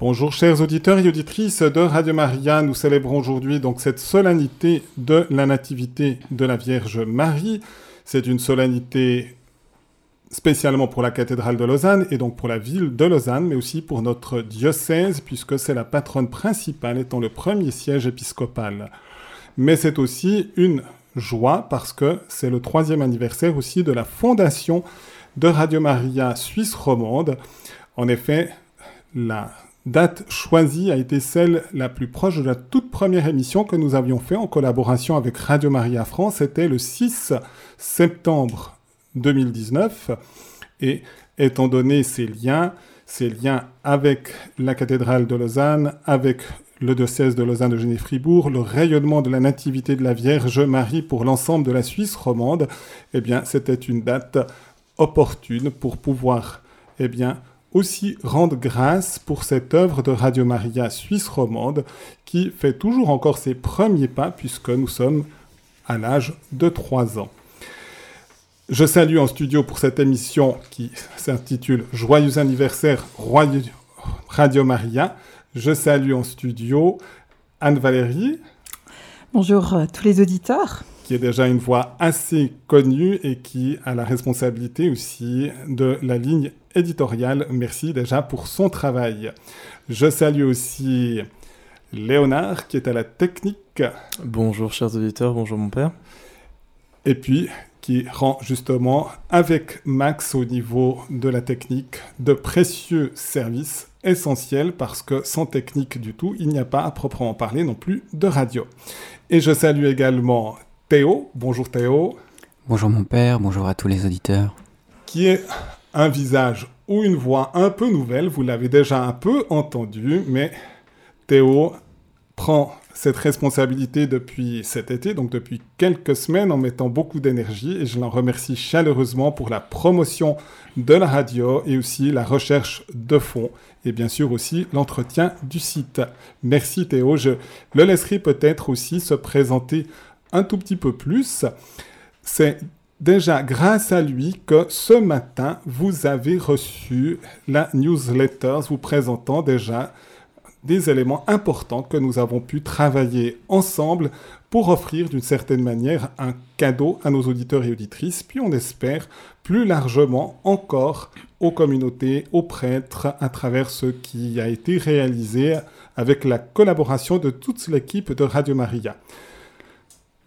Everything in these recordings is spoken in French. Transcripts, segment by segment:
Bonjour chers auditeurs et auditrices de Radio Maria, nous célébrons aujourd'hui donc cette solennité de la nativité de la Vierge Marie. C'est une solennité spécialement pour la cathédrale de Lausanne et donc pour la ville de Lausanne, mais aussi pour notre diocèse, puisque c'est la patronne principale étant le premier siège épiscopal. Mais c'est aussi une joie parce que c'est le troisième anniversaire aussi de la fondation de Radio Maria Suisse romande. En effet, la date choisie a été celle la plus proche de la toute première émission que nous avions fait en collaboration avec Radio Maria France. C'était le 6 septembre 2019. Et étant donné ces liens, ces liens avec la cathédrale de Lausanne, avec le diocèse de Lausanne de Genet-Fribourg, le rayonnement de la nativité de la Vierge Marie pour l'ensemble de la Suisse romande, eh bien, c'était une date opportune pour pouvoir, eh bien, aussi rendre grâce pour cette œuvre de Radio Maria suisse romande qui fait toujours encore ses premiers pas puisque nous sommes à l'âge de 3 ans. Je salue en studio pour cette émission qui s'intitule Joyeux anniversaire Radio Maria. Je salue en studio Anne-Valérie. Bonjour à tous les auditeurs qui est déjà une voix assez connue et qui a la responsabilité aussi de la ligne éditoriale. Merci déjà pour son travail. Je salue aussi Léonard qui est à la technique. Bonjour chers auditeurs, bonjour mon père. Et puis qui rend justement avec Max au niveau de la technique de précieux services essentiels parce que sans technique du tout, il n'y a pas à proprement parler non plus de radio. Et je salue également Théo. Bonjour Théo. Bonjour mon père, bonjour à tous les auditeurs. Qui est un visage ou une voix un peu nouvelle, vous l'avez déjà un peu entendu, mais Théo prend cette responsabilité depuis cet été, donc depuis quelques semaines, en mettant beaucoup d'énergie, et je l'en remercie chaleureusement pour la promotion de la radio et aussi la recherche de fonds, et bien sûr aussi l'entretien du site. Merci Théo, je le laisserai peut-être aussi se présenter un tout petit peu plus, déjà grâce à lui que ce matin, vous avez reçu la newsletter vous présentant déjà des éléments importants que nous avons pu travailler ensemble pour offrir d'une certaine manière un cadeau à nos auditeurs et auditrices, puis on espère plus largement encore aux communautés, aux prêtres, à travers ce qui a été réalisé avec la collaboration de toute l'équipe de Radio Maria.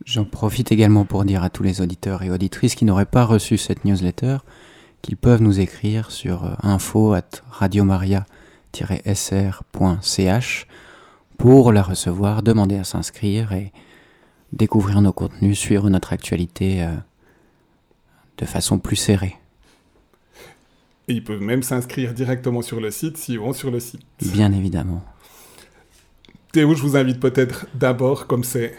J'en profite également pour dire à tous les auditeurs et auditrices qui n'auraient pas reçu cette newsletter qu'ils peuvent nous écrire sur euh, info at radiomaria-sr.ch pour la recevoir, demander à s'inscrire et découvrir nos contenus, suivre notre actualité euh, de façon plus serrée. Et ils peuvent même s'inscrire directement sur le site s'ils vont sur le site. Bien évidemment. Théo, je vous invite peut-être d'abord, comme c'est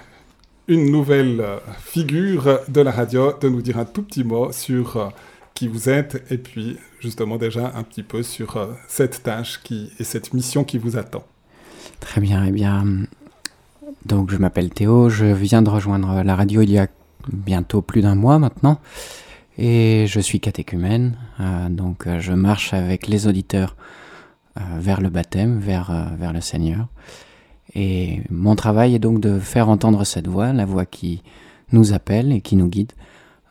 une nouvelle euh, figure de la radio, de nous dire un tout petit mot sur euh, qui vous êtes et puis justement déjà un petit peu sur euh, cette tâche qui, et cette mission qui vous attend. Très bien, eh bien, donc je m'appelle Théo, je viens de rejoindre la radio il y a bientôt plus d'un mois maintenant et je suis catéchumène, donc je marche avec les auditeurs vers le baptême, vers, vers le Seigneur. Et mon travail est donc de faire entendre cette voix, la voix qui nous appelle et qui nous guide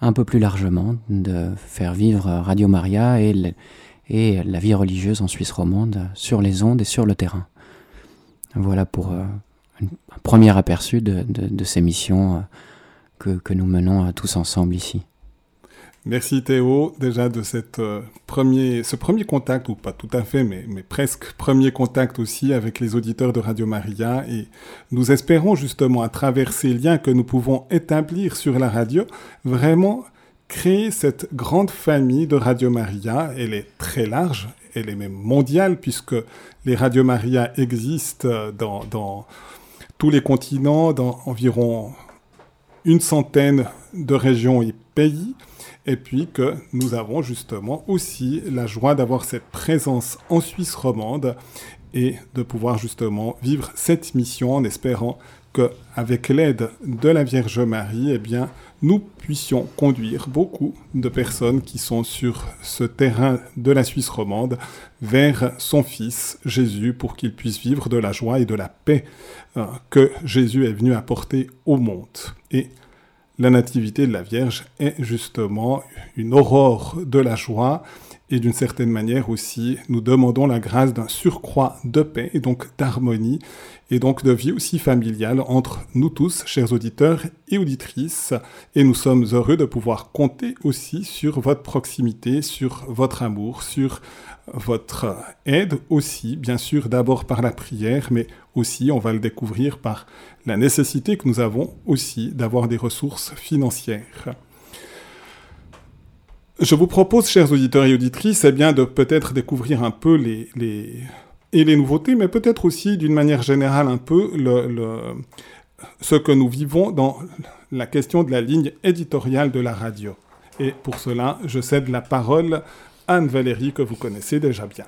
un peu plus largement, de faire vivre Radio Maria et, la vie religieuse en Suisse romande sur les ondes et sur le terrain. Voilà pour euh, un premier aperçu de, ces missions euh, que, que nous menons tous ensemble ici. Merci Théo déjà de euh, ce premier contact, ou pas tout à fait, mais, presque premier contact aussi avec les auditeurs de Radio Maria. Et nous espérons justement à travers ces liens que nous pouvons établir sur la radio, vraiment créer cette grande famille de Radio Maria. Elle est très large, elle est même mondiale, puisque les Radio Maria existent dans, dans tous les continents, dans environ une centaine de régions et pays et puis que nous avons justement aussi la joie d'avoir cette présence en Suisse romande et de pouvoir justement vivre cette mission en espérant que, avec l'aide de la Vierge Marie, eh bien, nous puissions conduire beaucoup de personnes qui sont sur ce terrain de la Suisse romande vers son Fils Jésus pour qu'il puisse vivre de la joie et de la paix euh, que Jésus est venu apporter au monde. Et la nativité de la Vierge est justement une aurore de la joie et d'une certaine manière aussi, nous demandons la grâce d'un surcroît de paix et donc d'harmonie et donc de vie aussi familiale entre nous tous, chers auditeurs et auditrices. Et nous sommes heureux de pouvoir compter aussi sur votre proximité, sur votre amour, sur votre aide aussi, bien sûr d'abord par la prière, mais aussi, on va le découvrir, par la nécessité que nous avons aussi d'avoir des ressources financières. Je vous propose, chers auditeurs et auditrices, eh bien, de peut-être découvrir un peu les, les, et les nouveautés, mais peut-être aussi d'une manière générale un peu le, ce que nous vivons dans la question de la ligne éditoriale de la radio. Et pour cela, je cède la parole à Anne-Valérie, que vous connaissez déjà bien.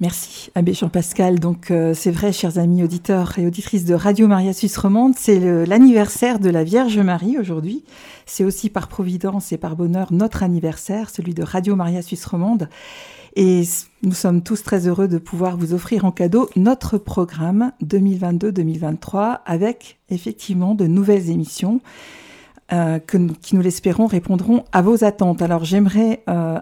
Merci, Abbé Jean-Pascal. Donc, euh, c'est vrai, chers amis auditeurs et auditrices de Radio Maria Suisse Romande, c'est l'anniversaire de la Vierge Marie aujourd'hui. C'est aussi par providence et par bonheur notre anniversaire, celui de Radio Maria Suisse Romande. Et nous sommes tous très heureux de pouvoir vous offrir en cadeau notre programme 2022-2023 avec effectivement de nouvelles émissions euh, que, qui, nous l'espérons, répondront à vos attentes. Alors, j'aimerais euh,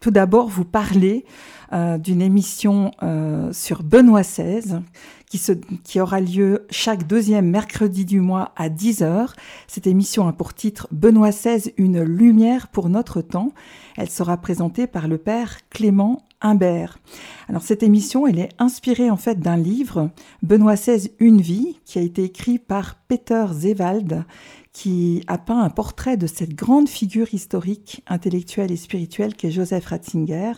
tout d'abord vous parler euh, d'une émission euh, sur Benoît XVI qui, se, qui aura lieu chaque deuxième mercredi du mois à 10h. Cette émission a pour titre Benoît XVI, une lumière pour notre temps. Elle sera présentée par le père Clément Imbert. Alors cette émission, elle est inspirée en fait d'un livre, Benoît XVI, Une vie, qui a été écrit par Peter Zewald, qui a peint un portrait de cette grande figure historique, intellectuelle et spirituelle qu'est Joseph Ratzinger.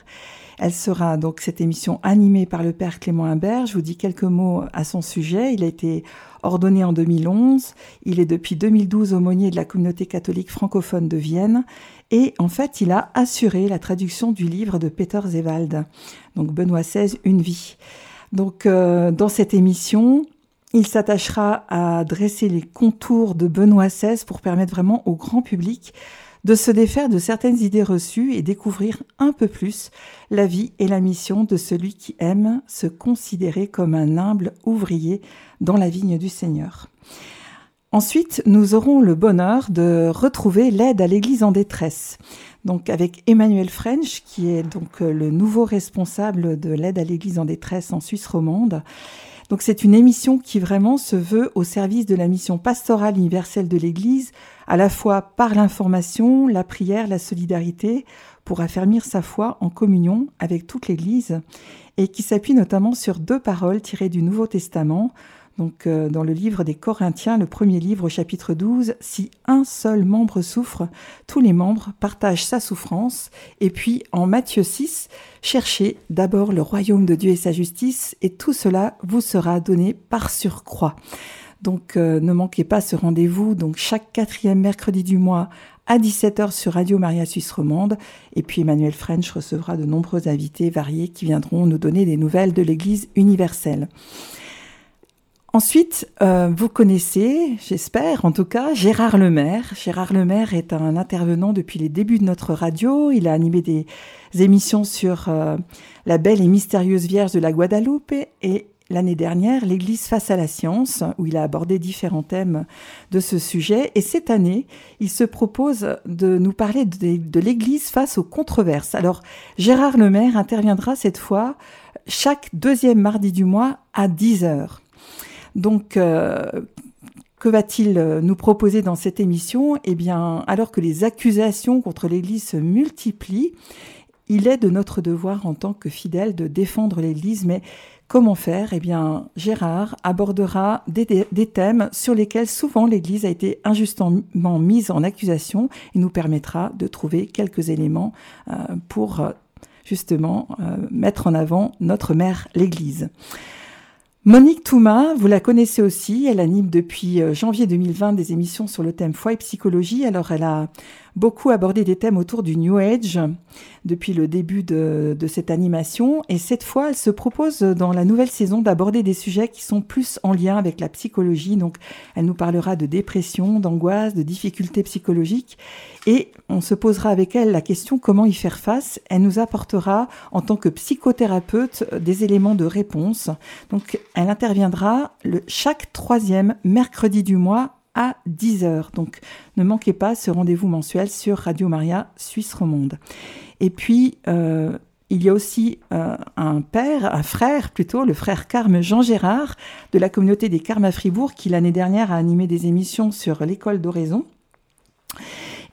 Elle sera donc cette émission animée par le père Clément Imbert. Je vous dis quelques mots à son sujet. Il a été ordonné en 2011. Il est depuis 2012 aumônier de la communauté catholique francophone de Vienne. Et en fait, il a assuré la traduction du livre de Peter Zewald, donc Benoît XVI, Une vie. Donc, euh, dans cette émission, il s'attachera à dresser les contours de Benoît XVI pour permettre vraiment au grand public de se défaire de certaines idées reçues et découvrir un peu plus la vie et la mission de celui qui aime se considérer comme un humble ouvrier dans la vigne du Seigneur. Ensuite, nous aurons le bonheur de retrouver l'aide à l'Église en détresse. Donc avec Emmanuel French, qui est donc le nouveau responsable de l'aide à l'Église en détresse en Suisse romande. Donc c'est une émission qui vraiment se veut au service de la mission pastorale universelle de l'Église, à la fois par l'information, la prière, la solidarité, pour affermir sa foi en communion avec toute l'Église, et qui s'appuie notamment sur deux paroles tirées du Nouveau Testament, donc euh, dans le livre des Corinthiens, le premier livre au chapitre 12, si un seul membre souffre, tous les membres partagent sa souffrance. Et puis en Matthieu 6, cherchez d'abord le royaume de Dieu et sa justice, et tout cela vous sera donné par surcroît. Donc euh, ne manquez pas ce rendez-vous, donc chaque quatrième mercredi du mois à 17h sur Radio Maria Suisse Romande. Et puis Emmanuel French recevra de nombreux invités variés qui viendront nous donner des nouvelles de l'Église universelle. Ensuite, euh, vous connaissez, j'espère en tout cas, Gérard Lemaire. Gérard Lemaire est un intervenant depuis les débuts de notre radio. Il a animé des émissions sur euh, la belle et mystérieuse Vierge de la Guadeloupe et l'année dernière l'Église face à la science, où il a abordé différents thèmes de ce sujet. Et cette année, il se propose de nous parler de, de l'Église face aux controverses. Alors, Gérard Lemaire interviendra cette fois chaque deuxième mardi du mois à 10 heures. Donc, euh, que va-t-il euh, nous proposer dans cette émission? Eh bien, alors que les accusations contre l'Église se multiplient, il est de notre devoir en tant que fidèles de défendre l'Église, mais comment faire? Eh bien, Gérard abordera des, thèmes sur lesquels souvent l'Église a été injustement mise en accusation et nous permettra de trouver quelques éléments euh, pour justement mettre en avant notre mère l'Église. Monique Touma, vous la connaissez aussi, elle anime depuis euh, janvier 2020 des émissions sur le thème foi et psychologie. Alors elle a beaucoup abordé des thèmes autour du New Age depuis le début de, cette animation. Et cette fois, elle se propose dans la nouvelle saison d'aborder des sujets qui sont plus en lien avec la psychologie. Donc, elle nous parlera de dépression, d'angoisse, de difficultés psychologiques. Et on se posera avec elle la question comment y faire face? Elle nous apportera, en tant que psychothérapeute, des éléments de réponse. Donc, elle interviendra le, chaque troisième mercredi du mois à 10h. Donc ne manquez pas ce rendez-vous mensuel sur Radio Maria Suisse Romande. Et puis, euh, il y a aussi euh, un père, un frère plutôt, le frère Carme Jean Gérard de la communauté des Carmes à Fribourg qui l'année dernière a animé des émissions sur l'école d'oraison.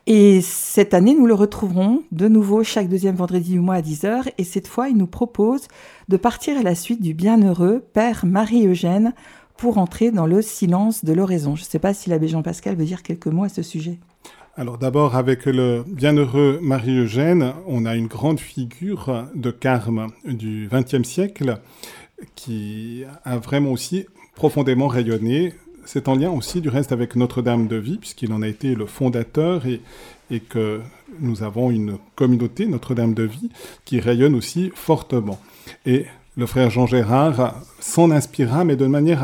Et cette année, nous le retrouverons de nouveau chaque deuxième vendredi du mois à 10h. Et cette fois, il nous propose de partir à la suite du bienheureux Père Marie-Eugène pour entrer dans le silence de l'oraison. Je ne sais pas si l'abbé Jean-Pascal veut dire quelques mots à ce sujet. Alors d'abord, avec le bienheureux Marie-Eugène, on a une grande figure de Carme du XXe siècle qui a vraiment aussi profondément rayonné. C'est en lien aussi du reste avec Notre-Dame de Vie, puisqu'il en a été le fondateur et, que nous avons une communauté, Notre-Dame de Vie, qui rayonne aussi fortement. Et le frère Jean Gérard s'en inspira, mais de manière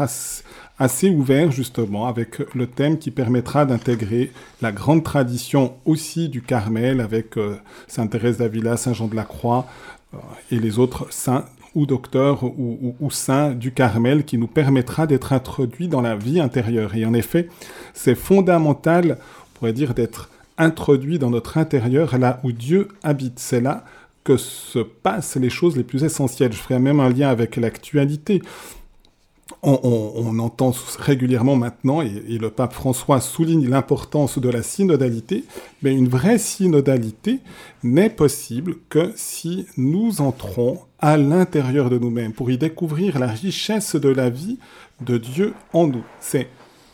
assez, ouverte, justement, avec le thème qui permettra d'intégrer la grande tradition aussi du Carmel, avec euh, Sainte Thérèse d'Avila, Saint Jean de la Croix euh, et les autres saints ou docteurs ou, ou, saints du Carmel, qui nous permettra d'être introduits dans la vie intérieure. Et en effet, c'est fondamental, on pourrait dire, d'être introduit dans notre intérieur, là où Dieu habite. C'est là que se passent les choses les plus essentielles. Je ferai même un lien avec l'actualité. On, entend régulièrement maintenant, et, le pape François souligne l'importance de la synodalité, mais une vraie synodalité n'est possible que si nous entrons à l'intérieur de nous-mêmes pour y découvrir la richesse de la vie de Dieu en nous. C'est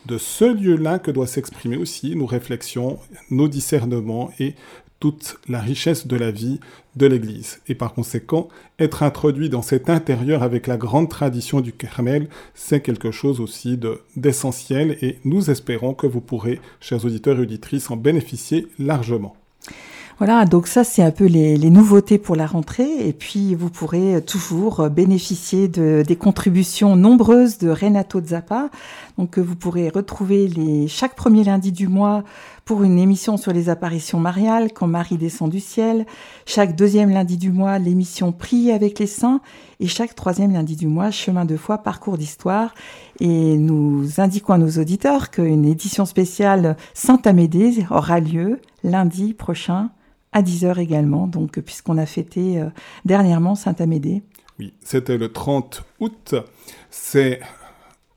de ce lieu-là que doit s'exprimer aussi nos réflexions, nos discernements et toute la richesse de la vie de l'Église. Et par conséquent, être introduit dans cet intérieur avec la grande tradition du Carmel, c'est quelque chose aussi d'essentiel et nous espérons que vous pourrez, chers auditeurs et auditrices, en bénéficier largement. Voilà, donc ça c'est un peu les, nouveautés pour la rentrée et puis vous pourrez toujours bénéficier de, des contributions nombreuses de Renato Zappa. Donc vous pourrez retrouver les, chaque premier lundi du mois pour une émission sur les apparitions mariales quand Marie descend du ciel, chaque deuxième lundi du mois l'émission Prier avec les saints et chaque troisième lundi du mois Chemin de foi, parcours d'histoire. Et nous indiquons à nos auditeurs qu'une édition spéciale Saint-Amédée aura lieu lundi prochain à 10h également, donc puisqu'on a fêté euh, dernièrement Saint-Amédée. Oui, c'était le 30 août. C'est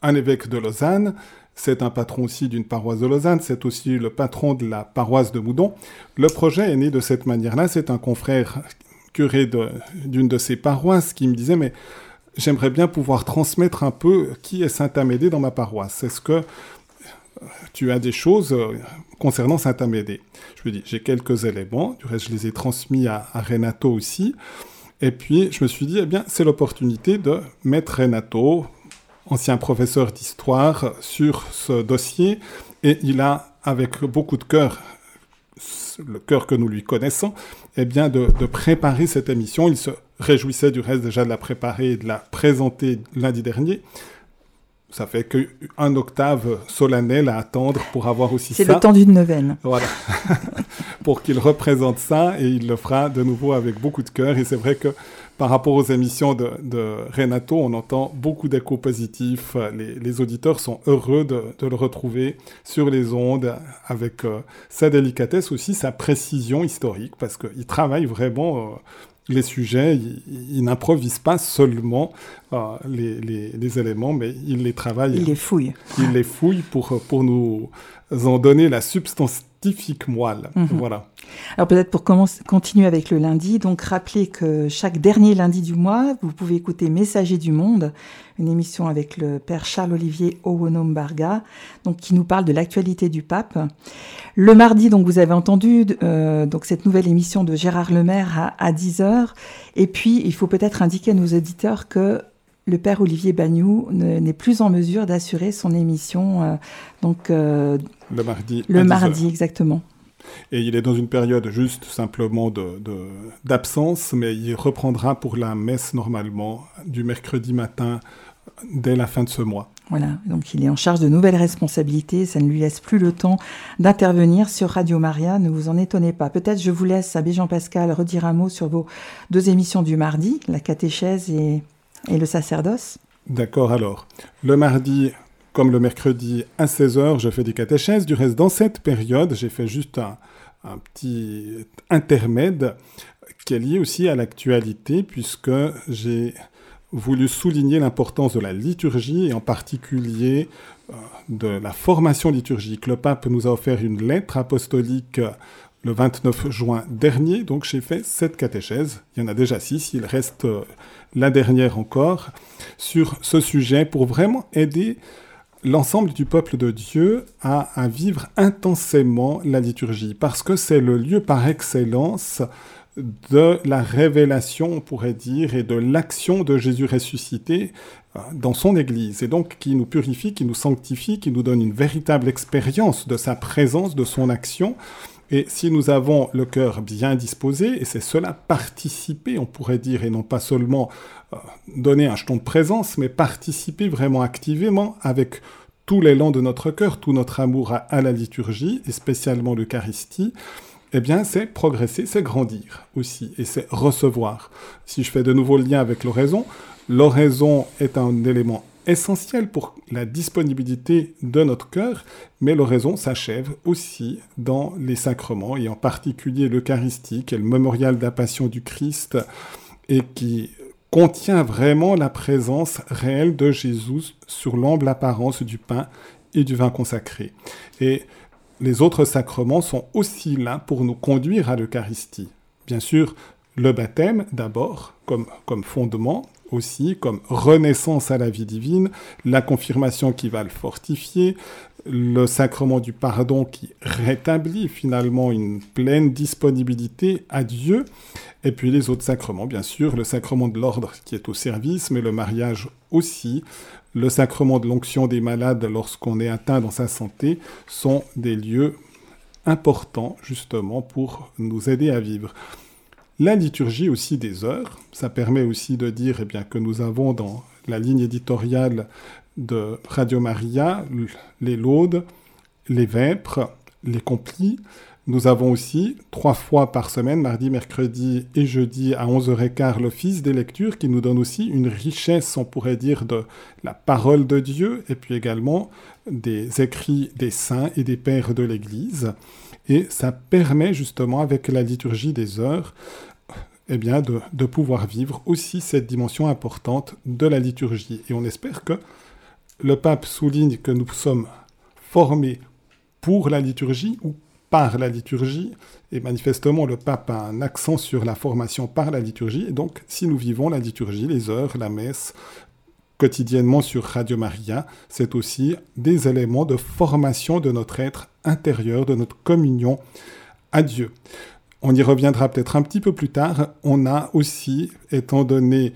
un évêque de Lausanne. C'est un patron aussi d'une paroisse de Lausanne. C'est aussi le patron de la paroisse de Moudon. Le projet est né de cette manière-là. C'est un confrère curé d'une de, ces paroisses qui me disait, mais j'aimerais bien pouvoir transmettre un peu qui est Saint-Amédée dans ma paroisse. Est-ce que tu as des choses euh, concernant Saint-Amédée? Je me dis, j'ai quelques éléments, du reste je les ai transmis à, Renato aussi. Et puis je me suis dit, eh bien, c'est l'opportunité de mettre Renato, ancien professeur d'histoire, sur ce dossier. Et il a, avec beaucoup de cœur, le cœur que nous lui connaissons, eh bien, de, de, préparer cette émission. Il se réjouissait du reste déjà de la préparer et de la présenter lundi dernier ça fait qu'un octave solennel à attendre pour avoir aussi ça. C'est le temps d'une neuvaine. Voilà. pour qu'il représente ça et il le fera de nouveau avec beaucoup de cœur. Et c'est vrai que par rapport aux émissions de, Renato, on entend beaucoup d'échos positifs. Les, auditeurs sont heureux de, le retrouver sur les ondes avec euh, sa délicatesse aussi, sa précision historique parce qu'il travaille vraiment. Euh, les sujets, il, n'improvise pas seulement euh, les, éléments, mais il les travaille. Il les fouille. Il les fouille pour, pour nous en donner la substantifique moelle. Mhm. Voilà. Alors peut-être pour continuer avec le lundi, donc rappelez que chaque dernier lundi du mois, vous pouvez écouter Messager du Monde, une émission avec le père Charles-Olivier Owonom-Barga, donc qui nous parle de l'actualité du pape. Le mardi, donc vous avez entendu euh, donc cette nouvelle émission de Gérard Lemaire à, à 10h. Et puis, il faut peut-être indiquer à nos auditeurs que le père Olivier Bagnou n'est plus en mesure d'assurer son émission. Euh, donc, euh, le mardi. Le mardi, exactement. Et il est dans une période juste simplement d'absence, de, mais il reprendra pour la messe normalement du mercredi matin dès la fin de ce mois. Voilà, donc il est en charge de nouvelles responsabilités, ça ne lui laisse plus le temps d'intervenir sur Radio Maria, ne vous en étonnez pas. Peut-être je vous laisse, Abbé Jean-Pascal, redire un mot sur vos deux émissions du mardi, la catéchèse et, et le sacerdoce. D'accord, alors. Le mardi, comme le mercredi à 16h, je fais des catéchèses. Du reste, dans cette période, j'ai fait juste un, petit intermède qui est lié aussi à l'actualité, puisque j'ai voulu souligner l'importance de la liturgie et en particulier euh, de la formation liturgique. Le pape nous a offert une lettre apostolique euh, le 29 juin dernier, donc j'ai fait sept catéchèses. Il y en a déjà six, il reste euh, la dernière encore sur ce sujet pour vraiment aider l'ensemble du peuple de Dieu à, vivre intensément la liturgie, parce que c'est le lieu par excellence de la révélation, on pourrait dire, et de l'action de Jésus ressuscité euh, dans son Église, et donc qui nous purifie, qui nous sanctifie, qui nous donne une véritable expérience de sa présence, de son action. Et si nous avons le cœur bien disposé, et c'est cela participer, on pourrait dire, et non pas seulement euh, donner un jeton de présence, mais participer vraiment activement avec tout l'élan de notre cœur, tout notre amour à la liturgie, et spécialement l'Eucharistie, eh bien, c'est progresser, c'est grandir aussi, et c'est recevoir. Si je fais de nouveau le lien avec l'oraison, l'oraison est un élément essentiel pour la disponibilité de notre cœur, mais l'oraison s'achève aussi dans les sacrements, et en particulier l'Eucharistie, qui est le mémorial de la passion du Christ, et qui contient vraiment la présence réelle de Jésus sur l'amble apparence du pain et du vin consacré. Et les autres sacrements sont aussi là pour nous conduire à l'Eucharistie. Bien sûr, le baptême d'abord, comme, comme fondement, aussi comme renaissance à la vie divine, la confirmation qui va le fortifier, le sacrement du pardon qui rétablit finalement une pleine disponibilité à Dieu, et puis les autres sacrements, bien sûr, le sacrement de l'ordre qui est au service, mais le mariage aussi, le sacrement de l'onction des malades lorsqu'on est atteint dans sa santé, sont des lieux importants justement pour nous aider à vivre. La liturgie aussi des heures, ça permet aussi de dire eh bien, que nous avons dans la ligne éditoriale de Radio Maria les laudes, les vêpres, les complis, nous avons aussi trois fois par semaine, mardi, mercredi et jeudi à 11h15, l'office des lectures qui nous donne aussi une richesse, on pourrait dire, de la parole de Dieu et puis également des écrits des saints et des pères de l'Église. Et ça permet justement, avec la liturgie des heures, eh bien, de, de pouvoir vivre aussi cette dimension importante de la liturgie. Et on espère que le pape souligne que nous sommes formés pour la liturgie ou par la liturgie, et manifestement le pape a un accent sur la formation par la liturgie, et donc si nous vivons la liturgie, les heures, la messe, quotidiennement sur Radio Maria, c'est aussi des éléments de formation de notre être intérieur, de notre communion à Dieu. On y reviendra peut-être un petit peu plus tard. On a aussi, étant donné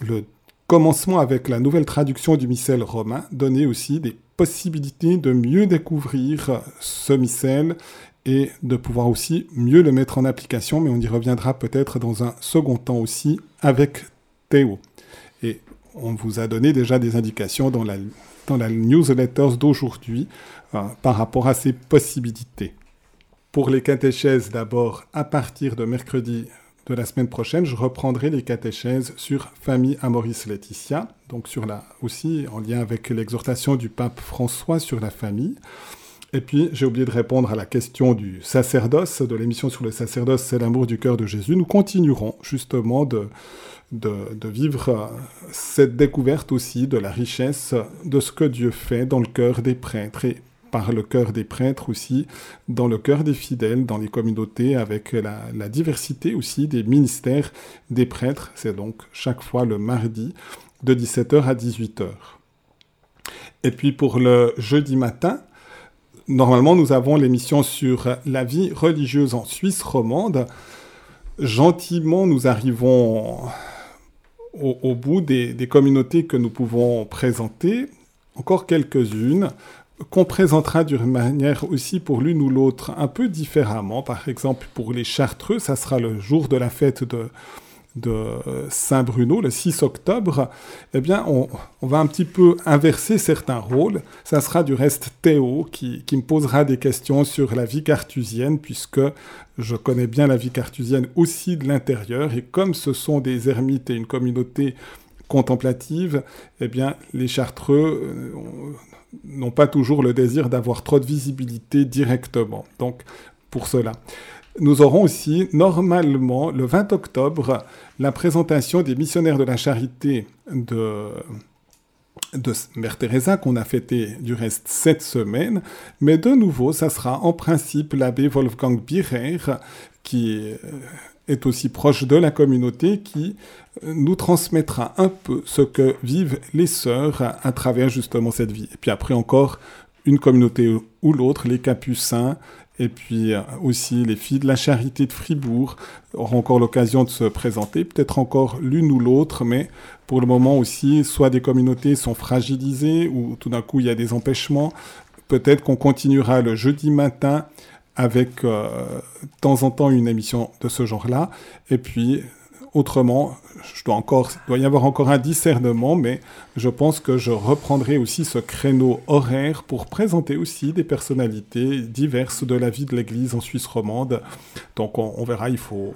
le commencement avec la nouvelle traduction du missel romain, donné aussi des possibilités de mieux découvrir ce missel et de pouvoir aussi mieux le mettre en application, mais on y reviendra peut-être dans un second temps aussi avec Théo. Et on vous a donné déjà des indications dans la, dans la newsletter d'aujourd'hui euh, par rapport à ces possibilités. Pour les catéchèses, d'abord, à partir de mercredi de la semaine prochaine, je reprendrai les catéchèses sur Famille Amoris Laetitia, donc sur la, aussi en lien avec l'exhortation du pape François sur la famille. Et puis, j'ai oublié de répondre à la question du sacerdoce, de l'émission sur le sacerdoce, c'est l'amour du cœur de Jésus. Nous continuerons justement de, de, vivre cette découverte aussi de la richesse de ce que Dieu fait dans le cœur des prêtres par le cœur des prêtres aussi, dans le cœur des fidèles, dans les communautés, avec la, diversité aussi des ministères des prêtres. C'est donc chaque fois le mardi de 17h à 18h. Et puis pour le jeudi matin, Normalement, nous avons l'émission sur la vie religieuse en Suisse romande. Gentiment, nous arrivons au, bout des, communautés que nous pouvons présenter. Encore quelques-unes. Qu'on présentera d'une manière aussi pour l'une ou l'autre un peu différemment. Par exemple, pour les Chartreux, ça sera le jour de la fête de, de Saint-Bruno, le 6 octobre, eh bien, on, va un petit peu inverser certains rôles. Ça sera du reste Théo qui, qui, me posera des questions sur la vie cartusienne, puisque je connais bien la vie cartusienne aussi de l'intérieur, et comme ce sont des ermites et une communauté contemplative, eh bien, les Chartreux euh, n'ont pas toujours le désir d'avoir trop de visibilité directement. Donc, pour cela. Nous aurons aussi, normalement, le 20 octobre, la présentation des missionnaires de la charité de, de Mère Teresa qu'on a fêté du reste cette semaine. Mais de nouveau, ça sera en principe l'abbé Wolfgang Birer qui est aussi proche de la communauté qui nous transmettra un peu ce que vivent les sœurs à travers justement cette vie. Et puis après encore, une communauté ou l'autre, les capucins, et puis euh, aussi les filles de la charité de Fribourg auront encore l'occasion de se présenter, peut-être encore l'une ou l'autre, mais pour le moment aussi, soit des communautés sont fragilisées ou tout d'un coup il y a des empêchements. Peut-être qu'on continuera le jeudi matin avec euh, de temps en temps une émission de ce genre-là. Et puis autrement, je dois encore, il doit y avoir encore un discernement, mais je pense que je reprendrai aussi ce créneau horaire pour présenter aussi des personnalités diverses de la vie de l'Église en Suisse romande. Donc on, verra, il faut,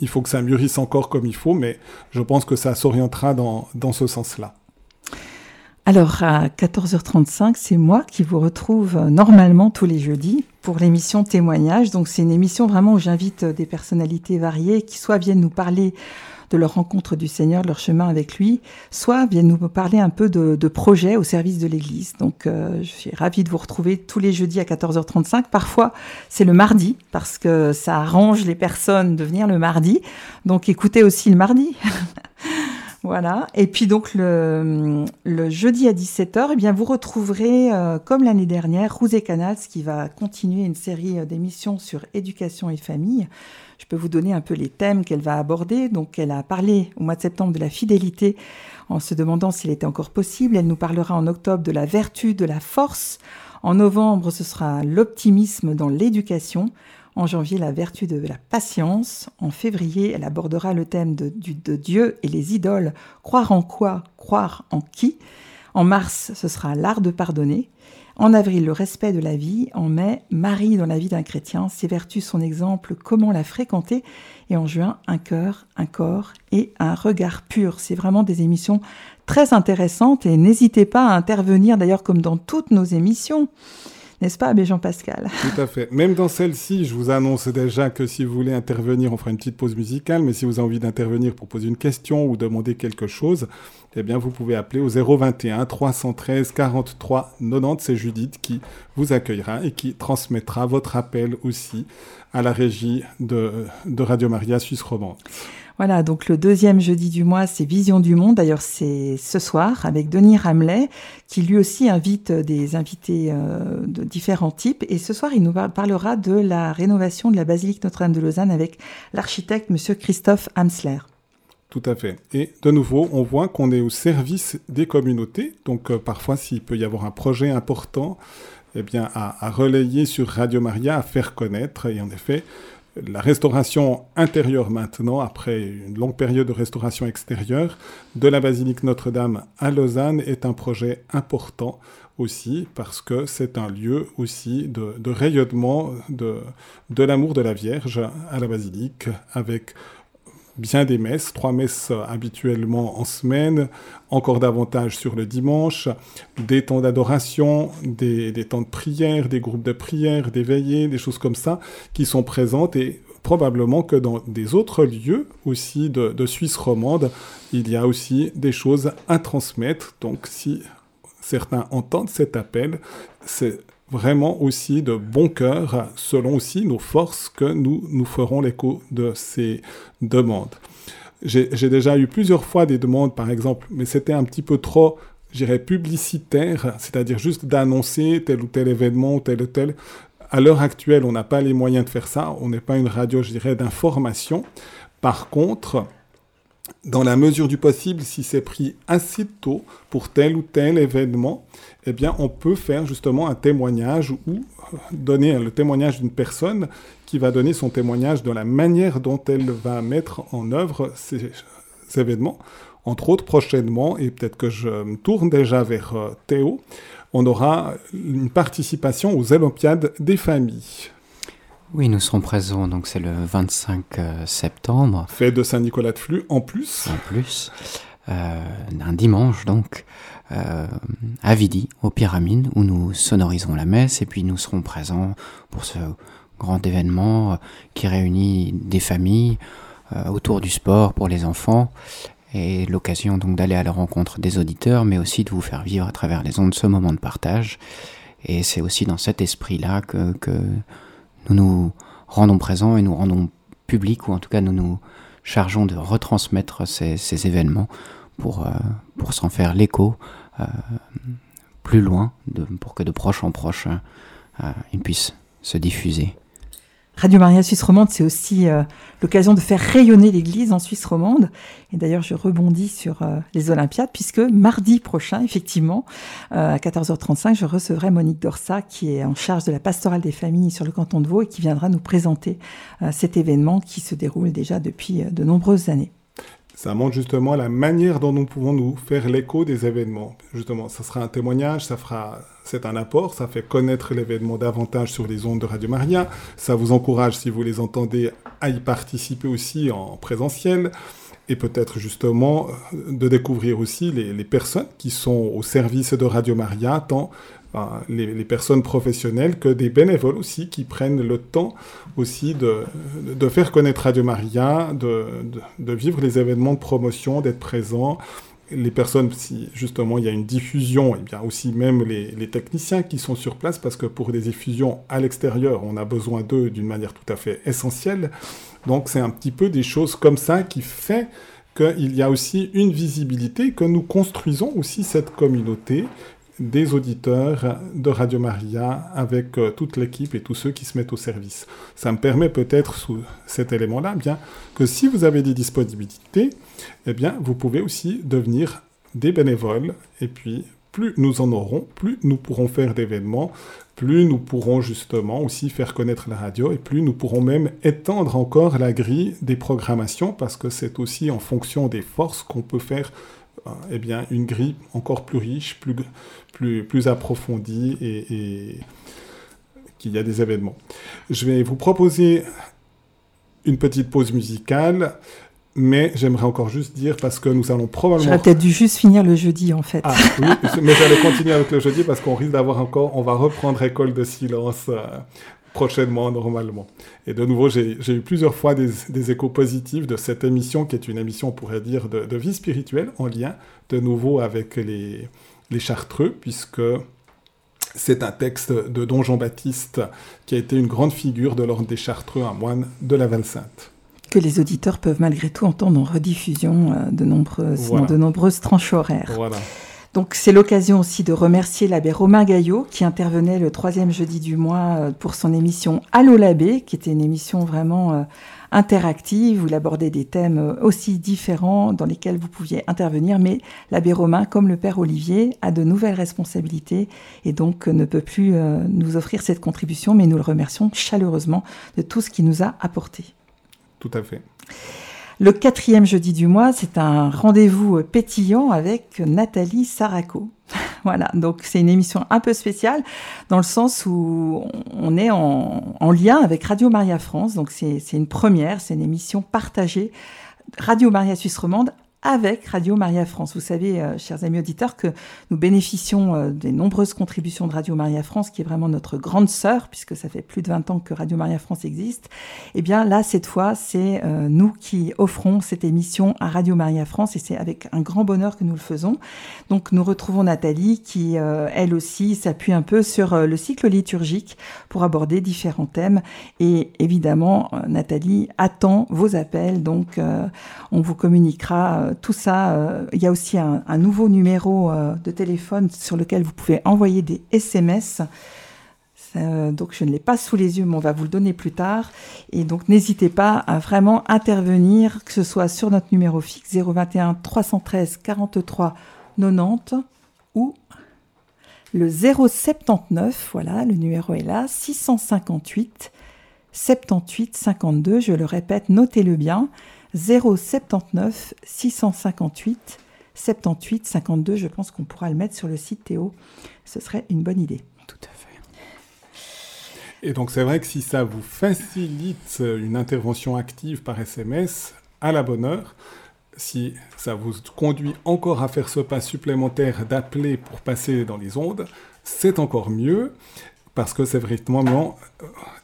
il faut que ça mûrisse encore comme il faut, mais je pense que ça s'orientera dans, dans ce sens-là. Alors à 14h35, c'est moi qui vous retrouve normalement tous les jeudis pour l'émission Témoignage. Donc c'est une émission vraiment où j'invite des personnalités variées qui soit viennent nous parler de leur rencontre du Seigneur, de leur chemin avec lui, soit viennent nous parler un peu de, projets au service de l'Église. Donc euh, je suis ravie de vous retrouver tous les jeudis à 14h35. Parfois c'est le mardi parce que ça arrange les personnes de venir le mardi. Donc écoutez aussi le mardi. Voilà. Et puis donc le, jeudi à 17h, eh bien vous retrouverez, euh, comme l'année dernière, Rousé Canals qui va continuer une série euh, d'émissions sur éducation et famille. Je peux vous donner un peu les thèmes qu'elle va aborder. Donc, elle a parlé au mois de septembre de la fidélité en se demandant s'il était encore possible. Elle nous parlera en octobre de la vertu, de la force. En novembre, ce sera l'optimisme dans l'éducation. En janvier, la vertu de la patience. En février, elle abordera le thème de, Dieu et les idoles. Croire en quoi? Croire en qui? En mars, ce sera l'art de pardonner. En avril, le respect de la vie. En mai, Marie dans la vie d'un chrétien. Ses vertus, son exemple, comment la fréquenter. Et en juin, un cœur, un corps et un regard pur. C'est vraiment des émissions très intéressantes et n'hésitez pas à intervenir d'ailleurs comme dans toutes nos émissions. N'est-ce pas, Abbé Jean-Pascal? Tout à fait. Même dans celle-ci, je vous annonce déjà que si vous voulez intervenir, on fera une petite pause musicale, mais si vous avez envie d'intervenir pour poser une question ou demander quelque chose, eh bien, vous pouvez appeler au 021 313 43 90. C'est Judith qui vous accueillera et qui transmettra votre appel aussi à la régie de, de Radio Maria Suisse Romande. Voilà, donc le deuxième jeudi du mois, c'est Vision du Monde. D'ailleurs, c'est ce soir avec Denis Ramlet, qui lui aussi invite des invités euh, de différents types. Et ce soir, il nous parlera de la rénovation de la basilique Notre-Dame de Lausanne avec l'architecte Monsieur Christophe Hamsler. Tout à fait. Et de nouveau, on voit qu'on est au service des communautés. Donc euh, parfois, s'il peut y avoir un projet important, eh bien, à, relayer sur Radio Maria, à faire connaître. Et en effet, la restauration intérieure maintenant, après une longue période de restauration extérieure, de la basilique Notre-Dame à Lausanne est un projet important aussi parce que c'est un lieu aussi de, rayonnement de, de l'amour de la Vierge à la basilique avec bien des messes, trois messes habituellement en semaine, encore davantage sur le dimanche, des temps d'adoration, des, temps de prière, des groupes de prière, des veillées, des choses comme ça, qui sont présentes et probablement que dans des autres lieux aussi de, de Suisse romande, il y a aussi des choses à transmettre. Donc si certains entendent cet appel, c'est vraiment aussi de bon cœur, selon aussi nos forces, que nous nous ferons l'écho de ces demandes. J'ai déjà eu plusieurs fois des demandes, par exemple, mais c'était un petit peu trop, j'irais, publicitaire, c'est-à-dire juste d'annoncer tel ou tel événement ou tel ou tel. À l'heure actuelle, on n'a pas les moyens de faire ça. On n'est pas une radio, je dirais, d'information. Par contre, dans la mesure du possible, si c'est pris assez tôt pour tel ou tel événement, eh bien, on peut faire justement un témoignage ou donner le témoignage d'une personne qui va donner son témoignage de la manière dont elle va mettre en œuvre ces, événements. Entre autres, prochainement, et peut-être que je me tourne déjà vers euh, Théo, on aura une participation aux Olympiades des familles. Oui, nous serons présents, donc c'est le 25 euh, septembre. Fête de Saint-Nicolas de Flux en plus. En plus. Euh, un dimanche, donc, euh, à Vidi, aux Pyramides, où nous sonorisons la messe, et puis nous serons présents pour ce grand événement qui réunit des familles autour du sport pour les enfants, et l'occasion donc d'aller à la rencontre des auditeurs, mais aussi de vous faire vivre à travers les ondes ce moment de partage. Et c'est aussi dans cet esprit-là que, que nous nous rendons présents et nous rendons public, ou en tout cas nous nous chargeons de retransmettre ces, événements pour, euh, pour s'en faire l'écho euh, plus loin, pour que de proche en proche, euh, ils puissent se diffuser. Radio Maria Suisse Romande, c'est aussi euh, l'occasion de faire rayonner l'Église en Suisse romande. Et d'ailleurs, je rebondis sur euh, les Olympiades, puisque mardi prochain, effectivement, euh, à 14h35, je recevrai Monique Dorsa, qui est en charge de la pastorale des familles sur le canton de Vaud, et qui viendra nous présenter cet événement qui se déroule déjà depuis de nombreuses années. Ça montre justement la manière dont nous pouvons nous faire l'écho des événements. Justement, ça sera un témoignage, ça fera, c'est un apport, ça fait connaître l'événement davantage sur les ondes de Radio Maria. Ça vous encourage, si vous les entendez, à y participer aussi en présentiel et peut-être justement de découvrir aussi les, les, personnes qui sont au service de Radio Maria, tant les, personnes professionnelles que des bénévoles aussi qui prennent le temps aussi de, de faire connaître Radio Maria, de, de, vivre les événements de promotion, d'être présents. Les personnes, si justement il y a une diffusion, et bien aussi même les, les, techniciens qui sont sur place, parce que pour des diffusions à l'extérieur, on a besoin d'eux d'une manière tout à fait essentielle. Donc c'est un petit peu des choses comme ça qui fait qu'il y a aussi une visibilité, que nous construisons aussi cette communauté, des auditeurs de Radio Maria avec euh, toute l'équipe et tous ceux qui se mettent au service. Ça me permet peut-être sous cet élément-là, bien que si vous avez des disponibilités, eh bien vous pouvez aussi devenir des bénévoles et puis plus nous en aurons, plus nous pourrons faire d'événements, plus nous pourrons justement aussi faire connaître la radio et plus nous pourrons même étendre encore la grille des programmations parce que c'est aussi en fonction des forces qu'on peut faire euh, eh bien, une grille encore plus riche, plus, plus, plus approfondie et, qu'il y a des événements. Je vais vous proposer une petite pause musicale, mais j'aimerais encore juste dire, parce que nous allons probablement... J'aurais peut-être dû juste finir le jeudi, en fait. Ah oui, mais j'allais continuer avec le jeudi, parce qu'on risque d'avoir encore... On va reprendre École de silence euh, prochainement, normalement. Et de nouveau, j'ai eu plusieurs fois des, échos positifs de cette émission, qui est une émission, on pourrait dire, de, vie spirituelle, en lien, de nouveau, avec les, les Chartreux, puisque c'est un texte de Don Jean-Baptiste, qui a été une grande figure de l'ordre des Chartreux, un moine de la Val-Sainte que les auditeurs peuvent malgré tout entendre en rediffusion euh, de nombreuses, dans de nombreuses tranches horaires. Voilà. Donc c'est l'occasion aussi de remercier l'abbé Romain Gaillot qui intervenait le troisième jeudi du mois euh, pour son émission Allô l'abbé, qui était une émission vraiment euh, interactive où il abordait des thèmes euh, aussi différents dans lesquels vous pouviez intervenir. Mais l'abbé Romain, comme le père Olivier, a de nouvelles responsabilités et donc ne peut plus nous offrir cette contribution, mais nous le remercions chaleureusement de tout ce qu'il nous a apporté. Tout à fait. Le quatrième jeudi du mois, c'est un rendez-vous pétillant avec Nathalie Saraco. voilà, donc c'est une émission un peu spéciale dans le sens où on est en lien avec Radio Maria France. Donc c'est une première, c'est une émission partagée Radio Maria Suisse Romande avec Radio Maria France. Vous savez, euh, chers amis auditeurs, que nous bénéficions euh, des nombreuses contributions de Radio Maria France, qui est vraiment notre grande sœur, puisque ça fait plus de 20 ans que Radio Maria France existe. Eh bien là, cette fois, c'est euh, nous qui offrons cette émission à Radio Maria France, et c'est avec un grand bonheur que nous le faisons. Donc nous retrouvons Nathalie, qui elle aussi s'appuie un peu sur le cycle liturgique pour aborder différents thèmes. Et évidemment, Nathalie attend vos appels, donc on vous communiquera tout ça. Euh, il y a aussi un, nouveau numéro euh, de téléphone sur lequel vous pouvez envoyer des SMS. donc je ne l'ai pas sous les yeux, mais on va vous le donner plus tard. Et donc n'hésitez pas à vraiment intervenir, que ce soit sur notre numéro fixe 021 313 43 90 ou le 079, voilà, le numéro est là, 658 78 52, je le répète, notez-le bien, 079 658 78 52, je pense qu'on pourra le mettre sur le site Théo, ce serait une bonne idée. Tout à fait. Et donc c'est vrai que si ça vous facilite une intervention active par SMS, à la bonne heure, si ça vous conduit encore à faire ce pas supplémentaire d'appeler pour passer dans les ondes, c'est encore mieux parce que c'est vraiment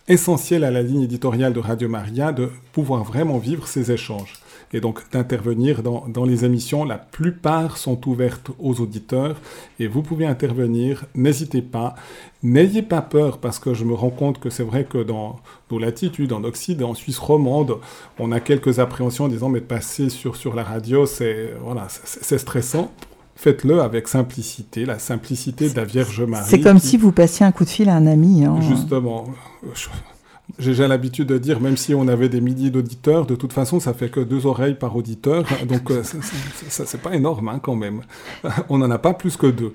essentiel à la ligne éditoriale de Radio Maria de pouvoir vraiment vivre ces échanges et donc d'intervenir dans, dans, les émissions. La plupart sont ouvertes aux auditeurs et vous pouvez intervenir. N'hésitez pas. N'ayez pas peur parce que je me rends compte que c'est vrai que dans nos latitudes, en Occident, en Suisse romande, on a quelques appréhensions en disant mais passer sur, sur la radio, c'est voilà, c'est stressant faites-le avec simplicité, la simplicité de la Vierge Marie. C'est comme si vous passiez un coup de fil à un ami. Hein. Justement. J'ai déjà l'habitude de dire, même si on avait des milliers d'auditeurs, de toute façon, ça fait que deux oreilles par auditeur. Donc, euh, ça, c'est pas énorme hein, quand même. On n'en a pas plus que deux.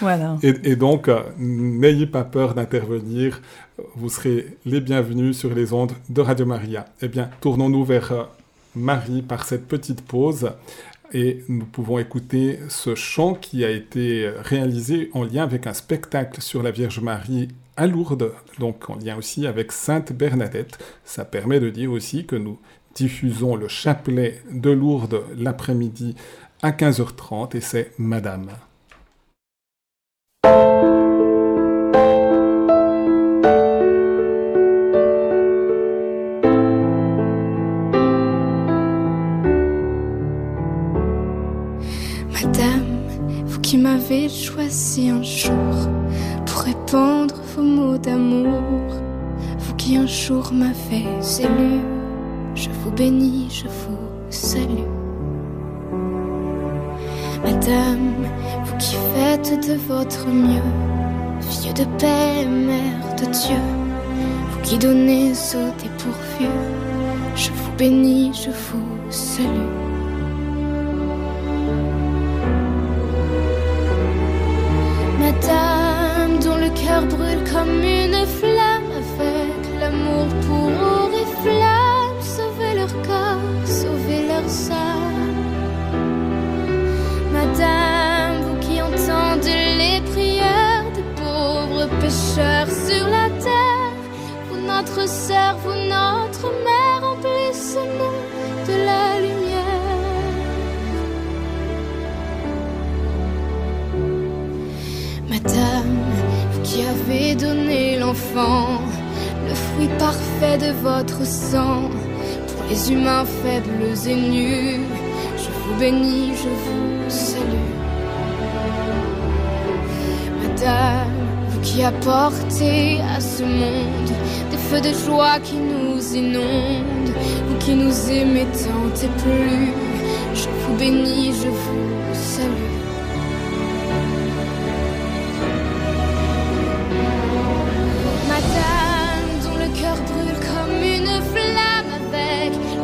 Voilà. Et, donc, euh, n'ayez pas peur d'intervenir. Vous serez les bienvenus sur les ondes de Radio Maria. Eh bien, tournons-nous vers euh, Marie par cette petite pause. Et nous pouvons écouter ce chant qui a été réalisé en lien avec un spectacle sur la Vierge Marie à Lourdes, donc en lien aussi avec Sainte Bernadette. Ça permet de dire aussi que nous diffusons le chapelet de Lourdes l'après-midi à 15h30 et c'est Madame. M'avez choisi un jour pour répondre vos mots d'amour. Vous qui un jour m'avez élu, je vous bénis, je vous salue. Madame, vous qui faites de votre mieux, fille de paix, mère de Dieu, vous qui donnez au dépourvu, je vous bénis, je vous salue. Cœur brûle comme une flamme avec l'amour pour et l'enfant, le fruit parfait de votre sang, pour les humains faibles et nus. Je vous bénis, je vous salue. Madame, vous qui apportez à ce monde des feux de joie qui nous inondent, vous qui nous aimez tant et plus, je vous bénis, je vous salue.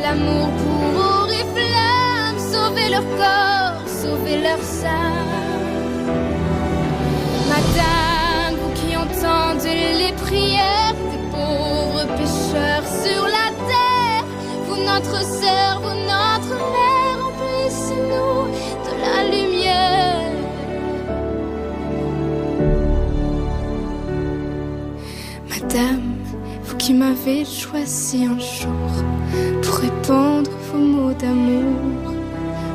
L'amour pour et flamme, sauver leur corps, sauver leur sein. Madame, vous qui entendez les prières des pauvres pécheurs sur la terre, vous notre sœur, vous notre mère, remplissez-nous de la lumière. Madame, vous qui m'avez choisi un jour d'amour,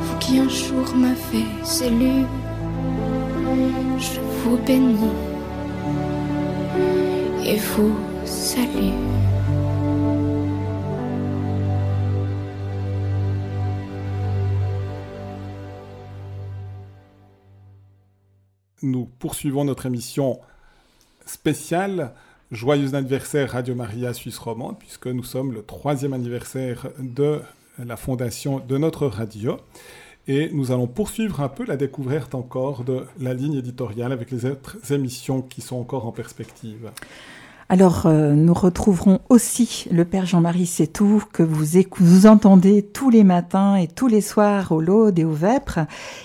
vous qui un jour m'avez élu, je vous bénis et vous salue. Nous poursuivons notre émission spéciale Joyeux anniversaire Radio Maria Suisse Romande, puisque nous sommes le troisième anniversaire de la fondation de notre radio. Et nous allons poursuivre un peu la découverte encore de la ligne éditoriale avec les autres émissions qui sont encore en perspective. Alors, euh, nous retrouverons aussi le Père Jean-Marie C'est tout, que vous, vous entendez tous les matins et tous les soirs au Laude et au Vêpres.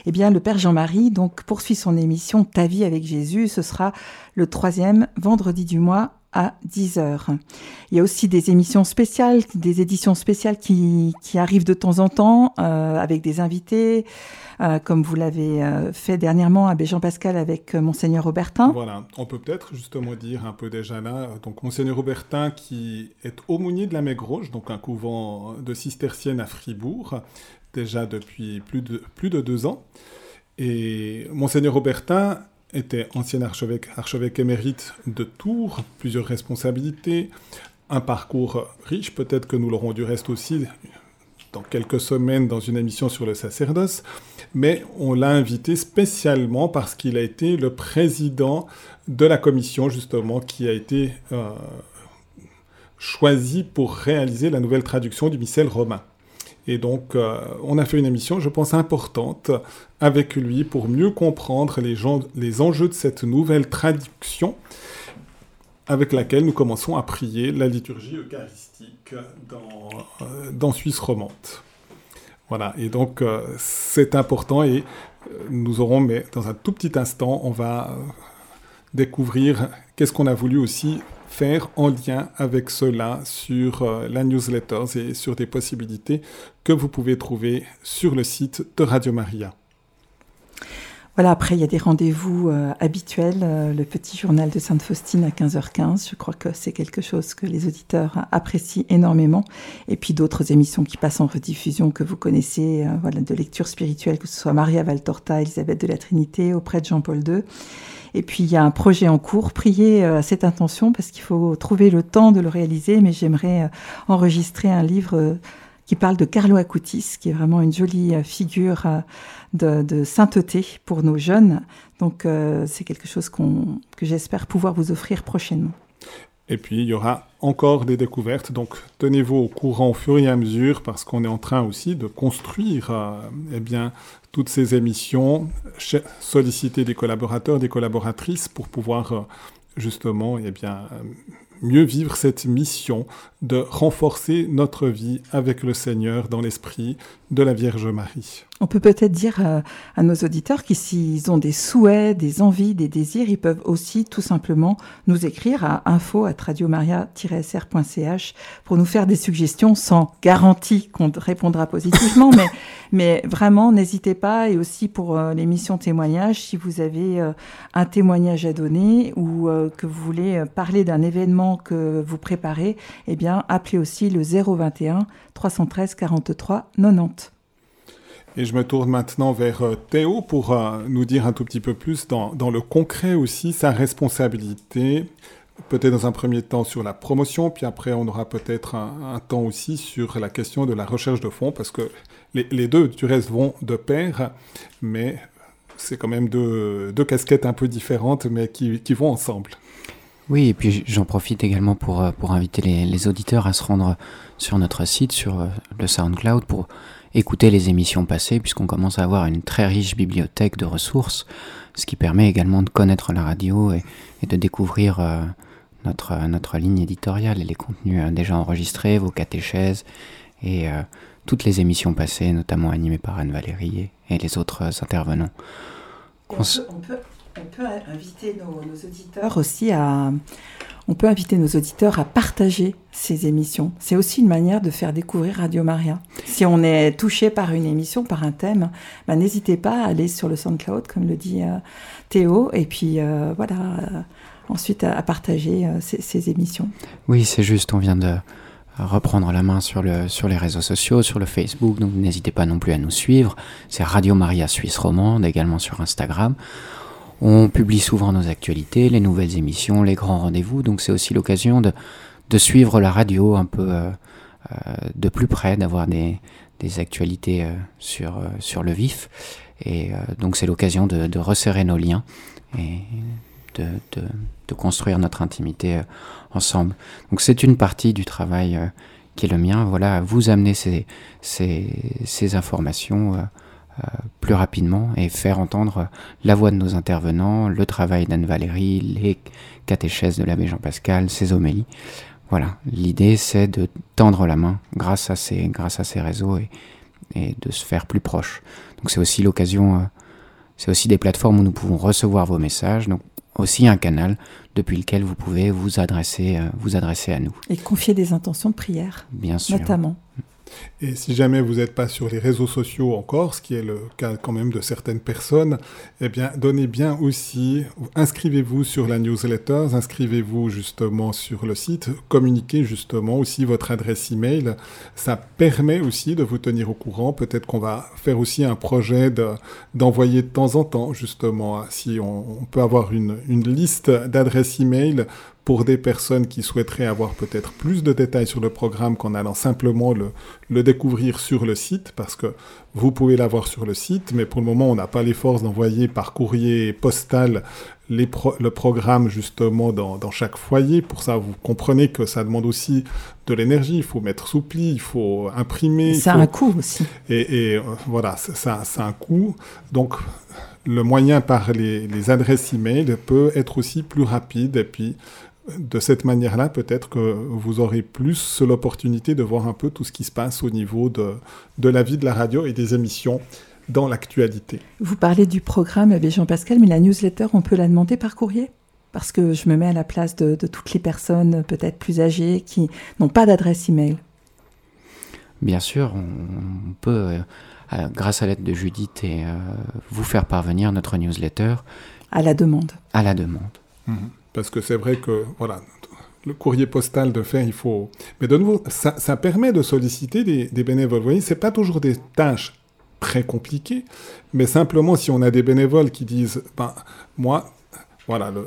Eh bien, le Père Jean-Marie donc poursuit son émission Ta vie avec Jésus. Ce sera le troisième vendredi du mois à 10h. Il y a aussi des émissions spéciales, des éditions spéciales qui, qui arrivent de temps en temps euh, avec des invités, euh, comme vous l'avez euh, fait dernièrement à Jean Pascal avec Monseigneur Aubertin. Voilà, on peut peut-être justement dire un peu déjà là, donc Monseigneur Aubertin qui est aumônier de la Maigroche, donc un couvent de cisterciennes à Fribourg, déjà depuis plus de, plus de deux ans. Et Monseigneur Aubertin était ancien archevêque, archevêque émérite de Tours, plusieurs responsabilités, un parcours riche, peut-être que nous l'aurons du reste aussi dans quelques semaines dans une émission sur le sacerdoce, mais on l'a invité spécialement parce qu'il a été le président de la commission justement qui a été euh, choisi pour réaliser la nouvelle traduction du missel romain. Et donc, euh, on a fait une émission, je pense, importante avec lui pour mieux comprendre les, gens, les enjeux de cette nouvelle traduction avec laquelle nous commençons à prier la liturgie eucharistique dans, euh, dans Suisse romande. Voilà, et donc euh, c'est important et nous aurons, mais dans un tout petit instant, on va découvrir qu'est-ce qu'on a voulu aussi en lien avec cela sur euh, la newsletter et sur des possibilités que vous pouvez trouver sur le site de Radio Maria. Voilà, après, il y a des rendez-vous euh, habituels. euh, le petit journal de Sainte-Faustine à 15h15. Je crois que c'est quelque chose que les auditeurs apprécient énormément. Et puis d'autres émissions qui passent en rediffusion que vous connaissez, euh, voilà, de lecture spirituelle, que ce soit Maria Valtorta, Elisabeth de la Trinité, auprès de Jean-Paul II. Et puis il y a un projet en cours. Priez à cette intention parce qu'il faut trouver le temps de le réaliser. Mais j'aimerais enregistrer un livre qui parle de Carlo Acutis, qui est vraiment une jolie euh, figure euh, de, sainteté pour nos jeunes. Donc euh, c'est quelque chose que j'espère pouvoir vous offrir prochainement. Et puis, il y aura encore des découvertes. Donc, tenez-vous au courant au fur et à mesure parce qu'on est en train aussi de construire euh, eh bien, toutes ces émissions, solliciter des collaborateurs, des collaboratrices pour pouvoir justement eh bien, mieux vivre cette mission de renforcer notre vie avec le Seigneur dans l'esprit de la Vierge Marie. On peut peut-être dire euh, à nos auditeurs s'ils ont des souhaits, des envies, des désirs, ils peuvent aussi tout simplement nous écrire à info@radiomaria-sr.ch pour nous faire des suggestions sans garantie qu'on répondra positivement, mais mais vraiment n'hésitez pas et aussi pour euh, l'émission témoignage si vous avez euh, un témoignage à donner ou euh, que vous voulez parler d'un événement que vous préparez, eh bien appelez aussi le 021 313 43 90. Et je me tourne maintenant vers euh, Théo pour euh, nous dire un tout petit peu plus dans, le concret aussi sa responsabilité, peut-être dans un premier temps sur la promotion, puis après on aura peut-être un, temps aussi sur la question de la recherche de fonds, parce que les, deux du reste vont de pair, mais c'est quand même deux, casquettes un peu différentes, mais qui vont ensemble. Oui, et puis j'en profite également pour, euh, pour inviter les, les auditeurs à se rendre sur notre site, sur euh, le SoundCloud, pour écouter les émissions passées, puisqu'on commence à avoir une très riche bibliothèque de ressources, ce qui permet également de connaître la radio et, et de découvrir euh, notre, euh, notre ligne éditoriale et les contenus euh, déjà enregistrés, vos catéchèses et euh, toutes les émissions passées, notamment animées par Anne-Valérie et, et les autres intervenants. On peut, on peut- on peut inviter nos, auditeurs aussi à. On peut inviter nos auditeurs à partager ces émissions. C'est aussi une manière de faire découvrir Radio Maria. Si on est touché par une émission, par un thème, ben, n'hésitez pas à aller sur le SoundCloud, comme le dit euh, Théo, et puis euh, voilà, euh, ensuite à, partager ces, ces émissions. Oui, c'est juste, on vient de reprendre la main sur, le, sur les réseaux sociaux, sur le Facebook, donc n'hésitez pas non plus à nous suivre. C'est Radio Maria Suisse Romande, également sur Instagram. On publie souvent nos actualités, les nouvelles émissions, les grands rendez-vous, donc c'est aussi l'occasion de, de suivre la radio un peu euh, euh, de plus près, d'avoir des, des actualités euh, sur, euh, sur le vif. Et euh, donc c'est l'occasion de, de resserrer nos liens et de, de, construire notre intimité euh, ensemble. Donc c'est une partie du travail qui est le mien, voilà, vous amener ces, ces, ces informations plus rapidement et faire entendre la voix de nos intervenants, le travail d'Anne-Valérie, les catéchèses de l'abbé Jean-Pascal, ses homélies. Voilà, l'idée c'est de tendre la main grâce à ces, grâce à ces réseaux et, et de se faire plus proche. Donc c'est aussi l'occasion, euh, c'est aussi des plateformes où nous pouvons recevoir vos messages, donc aussi un canal depuis lequel vous pouvez vous adresser, euh, vous adresser à nous. Et confier des intentions de prière. Bien sûr. Notamment. Et si jamais vous n'êtes pas sur les réseaux sociaux encore, ce qui est le cas quand même de certaines personnes, eh bien, donnez bien aussi, inscrivez-vous sur la newsletter, inscrivez-vous justement sur le site, communiquez justement aussi votre adresse email. Ça permet aussi de vous tenir au courant. Peut-être qu'on va faire aussi un projet d'envoyer de, temps en temps, justement, si on, peut avoir une, une liste d'adresses email pour des personnes qui souhaiteraient avoir peut-être plus de détails sur le programme qu'en allant simplement le, le, découvrir sur le site, parce que vous pouvez l'avoir sur le site, mais pour le moment, on n'a pas les forces d'envoyer par courrier postal les pro le programme justement dans, dans, chaque foyer. Pour ça, vous comprenez que ça demande aussi de l'énergie. Il faut mettre sous pli, il faut imprimer. Ça faut... a un coût aussi. Et, et euh, voilà, ça, ça a un coût. Donc, le moyen par les, les adresses e-mail peut être aussi plus rapide et puis de cette manière-là, peut-être que vous aurez plus l'opportunité de voir un peu tout ce qui se passe au niveau de, de la vie de la radio et des émissions dans l'actualité. Vous parlez du programme avec Jean-Pascal, mais la newsletter, on peut la demander par courrier? Parce que je me mets à la place de, de toutes les personnes peut-être plus âgées qui n'ont pas d'adresse email. Bien sûr, on, peut, euh, grâce à l'aide de Judith, et, euh, vous faire parvenir notre newsletter. À la demande. À la demande. Mmh parce que c'est vrai que voilà, le courrier postal de faire, il faut. Mais de nouveau, ça, permet de solliciter des, bénévoles. Vous voyez, c'est pas toujours des tâches très compliquées, mais simplement si on a des bénévoles qui disent, ben moi, voilà, le,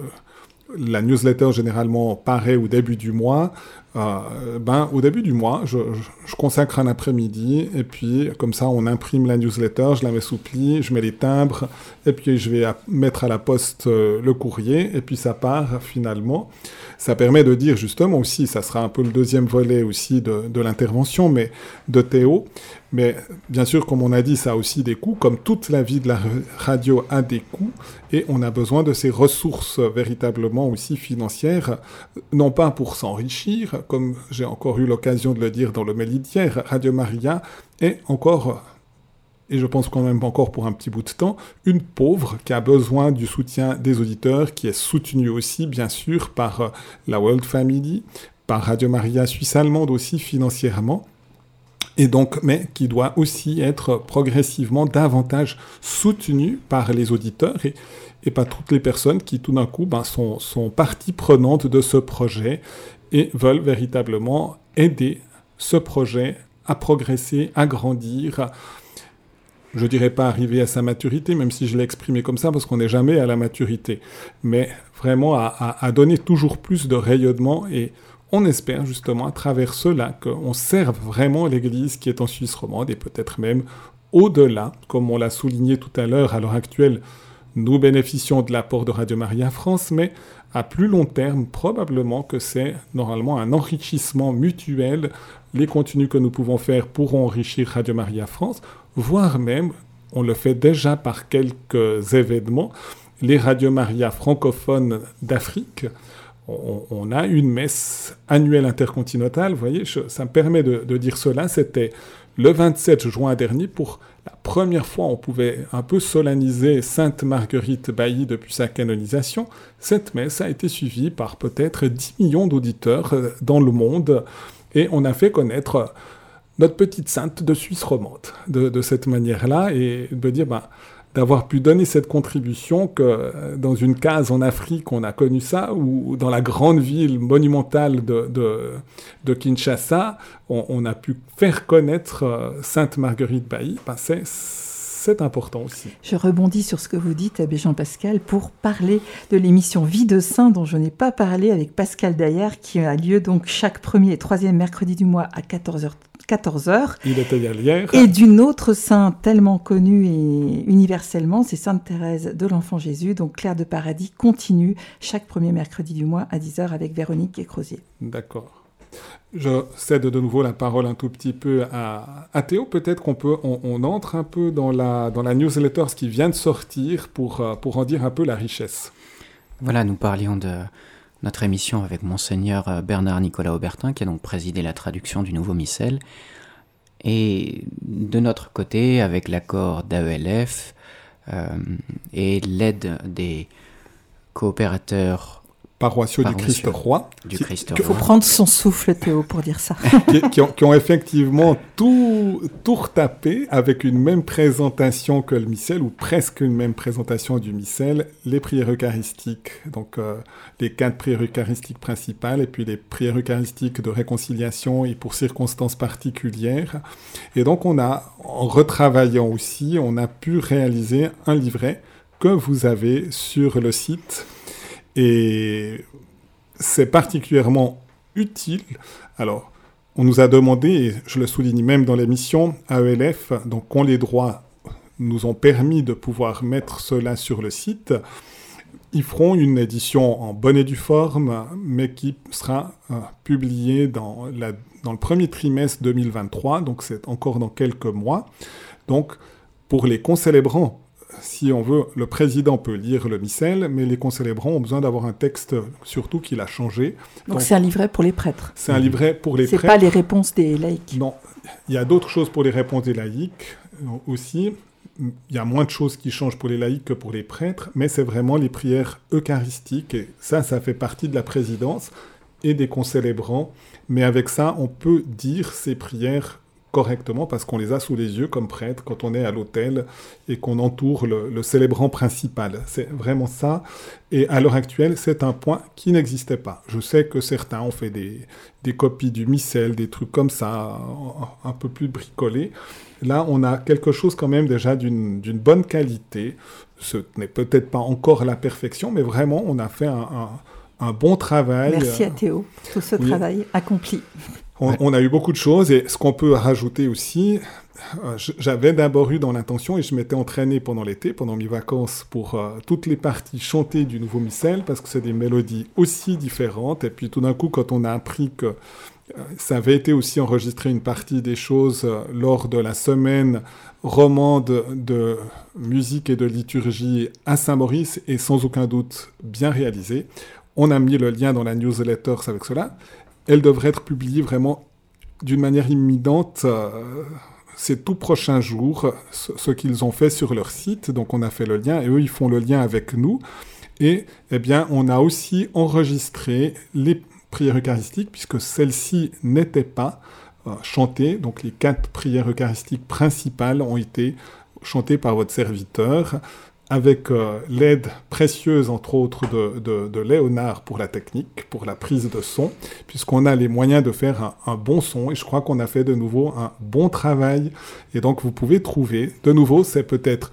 la newsletter généralement paraît au début du mois. Euh, ben, au début du mois, je, consacre un après-midi et puis comme ça, on imprime la newsletter, je la mets sous je mets les timbres et puis je vais mettre à la poste euh, le courrier et puis ça part finalement. Ça permet de dire justement aussi, ça sera un peu le deuxième volet aussi de, de l'intervention, mais de Théo. Mais bien sûr, comme on a dit, ça a aussi des coûts, comme toute la vie de la radio a des coûts, et on a besoin de ces ressources véritablement aussi financières, non pas pour s'enrichir, comme j'ai encore eu l'occasion de le dire dans le mail d'hier, Radio Maria est encore, et je pense quand même encore pour un petit bout de temps, une pauvre qui a besoin du soutien des auditeurs, qui est soutenue aussi, bien sûr, par la World Family, par Radio Maria Suisse allemande aussi financièrement et donc, mais qui doit aussi être progressivement davantage soutenu par les auditeurs et, et pas toutes les personnes qui tout d'un coup ben, sont, sont partie prenante de ce projet et veulent véritablement aider ce projet à progresser, à grandir, je dirais pas arriver à sa maturité, même si je l'ai exprimé comme ça, parce qu'on n'est jamais à la maturité, mais vraiment à donner toujours plus de rayonnement et on espère justement à travers cela qu'on serve vraiment l'Église qui est en Suisse romande et peut-être même au-delà, comme on l'a souligné tout à l'heure, à l'heure actuelle, nous bénéficions de l'apport de Radio Maria France, mais à plus long terme, probablement que c'est normalement un enrichissement mutuel. Les contenus que nous pouvons faire pourront enrichir Radio Maria France, voire même, on le fait déjà par quelques événements, les Radio Maria francophones d'Afrique on, a une messe annuelle intercontinentale, vous voyez, ça me permet de, de dire cela, c'était le 27 juin dernier, pour la première fois, on pouvait un peu solenniser Sainte Marguerite Bailly depuis sa canonisation. Cette messe a été suivie par peut-être 10 millions d'auditeurs dans le monde, et on a fait connaître notre petite sainte de Suisse romande de, de cette manière-là, et de dire, ben, d'avoir pu donner cette contribution que dans une case en Afrique, on a connu ça, ou dans la grande ville monumentale de, Kinshasa, on, a pu faire connaître Sainte Marguerite Bailly, ben c'est important aussi. Je rebondis sur ce que vous dites, Abbé Jean-Pascal, pour parler de l'émission Vie de Saint, dont je n'ai pas parlé avec Pascal Daillard, qui a lieu donc chaque premier et troisième mercredi du mois à 14h 14h. Il était hier. Et d'une autre sainte tellement connue et universellement, c'est Sainte Thérèse de l'Enfant Jésus. Donc Claire de Paradis continue chaque premier mercredi du mois à 10h avec Véronique et Crozier. D'accord. Je cède de nouveau la parole un tout petit peu à, à Théo. Peut-être qu'on peut, on, on, entre un peu dans la, dans la newsletter ce qui vient de sortir pour, euh, pour en dire un peu la richesse. Voilà, nous parlions de notre émission avec Monseigneur euh, Bernard Nicolas Aubertin, qui a donc présidé la traduction du nouveau missel. Et de notre côté, avec l'accord d'AELF euh, et l'aide des coopérateurs paroissiaux du Christ Roi. Du Christ Il faut prendre son souffle, Théo, pour dire ça. qui, qui, ont, qui, ont, effectivement tout, tout retapé avec une même présentation que le missel, ou presque une même présentation du missel, les prières eucharistiques. Donc, euh, les quatre prières eucharistiques principales, et puis les prières eucharistiques de réconciliation et pour circonstances particulières. Et donc, on a, en retravaillant aussi, on a pu réaliser un livret que vous avez sur le site et c'est particulièrement utile. Alors, on nous a demandé, et je le souligne même dans l'émission, AELF, donc ont les droits, nous ont permis de pouvoir mettre cela sur le site. Ils feront une édition en bonne et due forme, mais qui sera euh, publiée dans, dans le premier trimestre 2023, donc c'est encore dans quelques mois. Donc, pour les concélébrants si on veut, le président peut lire le missel, mais les concélébrants ont besoin d'avoir un texte, surtout qu'il a changé. Donc c'est un livret pour les prêtres. C'est un livret pour les prêtres. C'est pas les réponses des laïcs. Non, il y a d'autres choses pour les réponses des laïcs aussi. Il y a moins de choses qui changent pour les laïcs que pour les prêtres, mais c'est vraiment les prières eucharistiques, et ça, ça fait partie de la présidence et des concélébrants. Mais avec ça, on peut dire ces prières correctement parce qu'on les a sous les yeux comme prêtre quand on est à l'hôtel et qu'on entoure le, le, célébrant principal. C'est vraiment ça. Et à l'heure actuelle, c'est un point qui n'existait pas. Je sais que certains ont fait des, des copies du missel, des trucs comme ça, un peu plus bricolés. Là, on a quelque chose quand même déjà d'une bonne qualité. Ce n'est peut-être pas encore la perfection, mais vraiment, on a fait un, un, un bon travail. Merci à Théo, tout ce oui. travail accompli. On, on, a eu beaucoup de choses et ce qu'on peut rajouter aussi, euh, j'avais d'abord eu dans l'intention et je m'étais entraîné pendant l'été, pendant mes vacances, pour euh, toutes les parties chantées du nouveau missel parce que c'est des mélodies aussi différentes. Et puis tout d'un coup, quand on a appris que euh, ça avait été aussi enregistré une partie des choses lors de la semaine romande de musique et de liturgie à Saint-Maurice et sans aucun doute bien réalisé. On a mis le lien dans la newsletter avec cela elle devrait être publiée vraiment d'une manière imminente euh, ces tout prochains jours, ce, qu'ils ont fait sur leur site. Donc on a fait le lien et eux, ils font le lien avec nous. Et eh bien, on a aussi enregistré les prières eucharistiques, puisque celles-ci n'étaient pas euh, chantées. Donc les quatre prières eucharistiques principales ont été chantées par votre serviteur avec euh, l'aide précieuse, entre autres, de, de, Léonard pour la technique, pour la prise de son, puisqu'on a les moyens de faire un, bon son, et je crois qu'on a fait de nouveau un bon travail. Et donc, vous pouvez trouver, de nouveau, c'est peut-être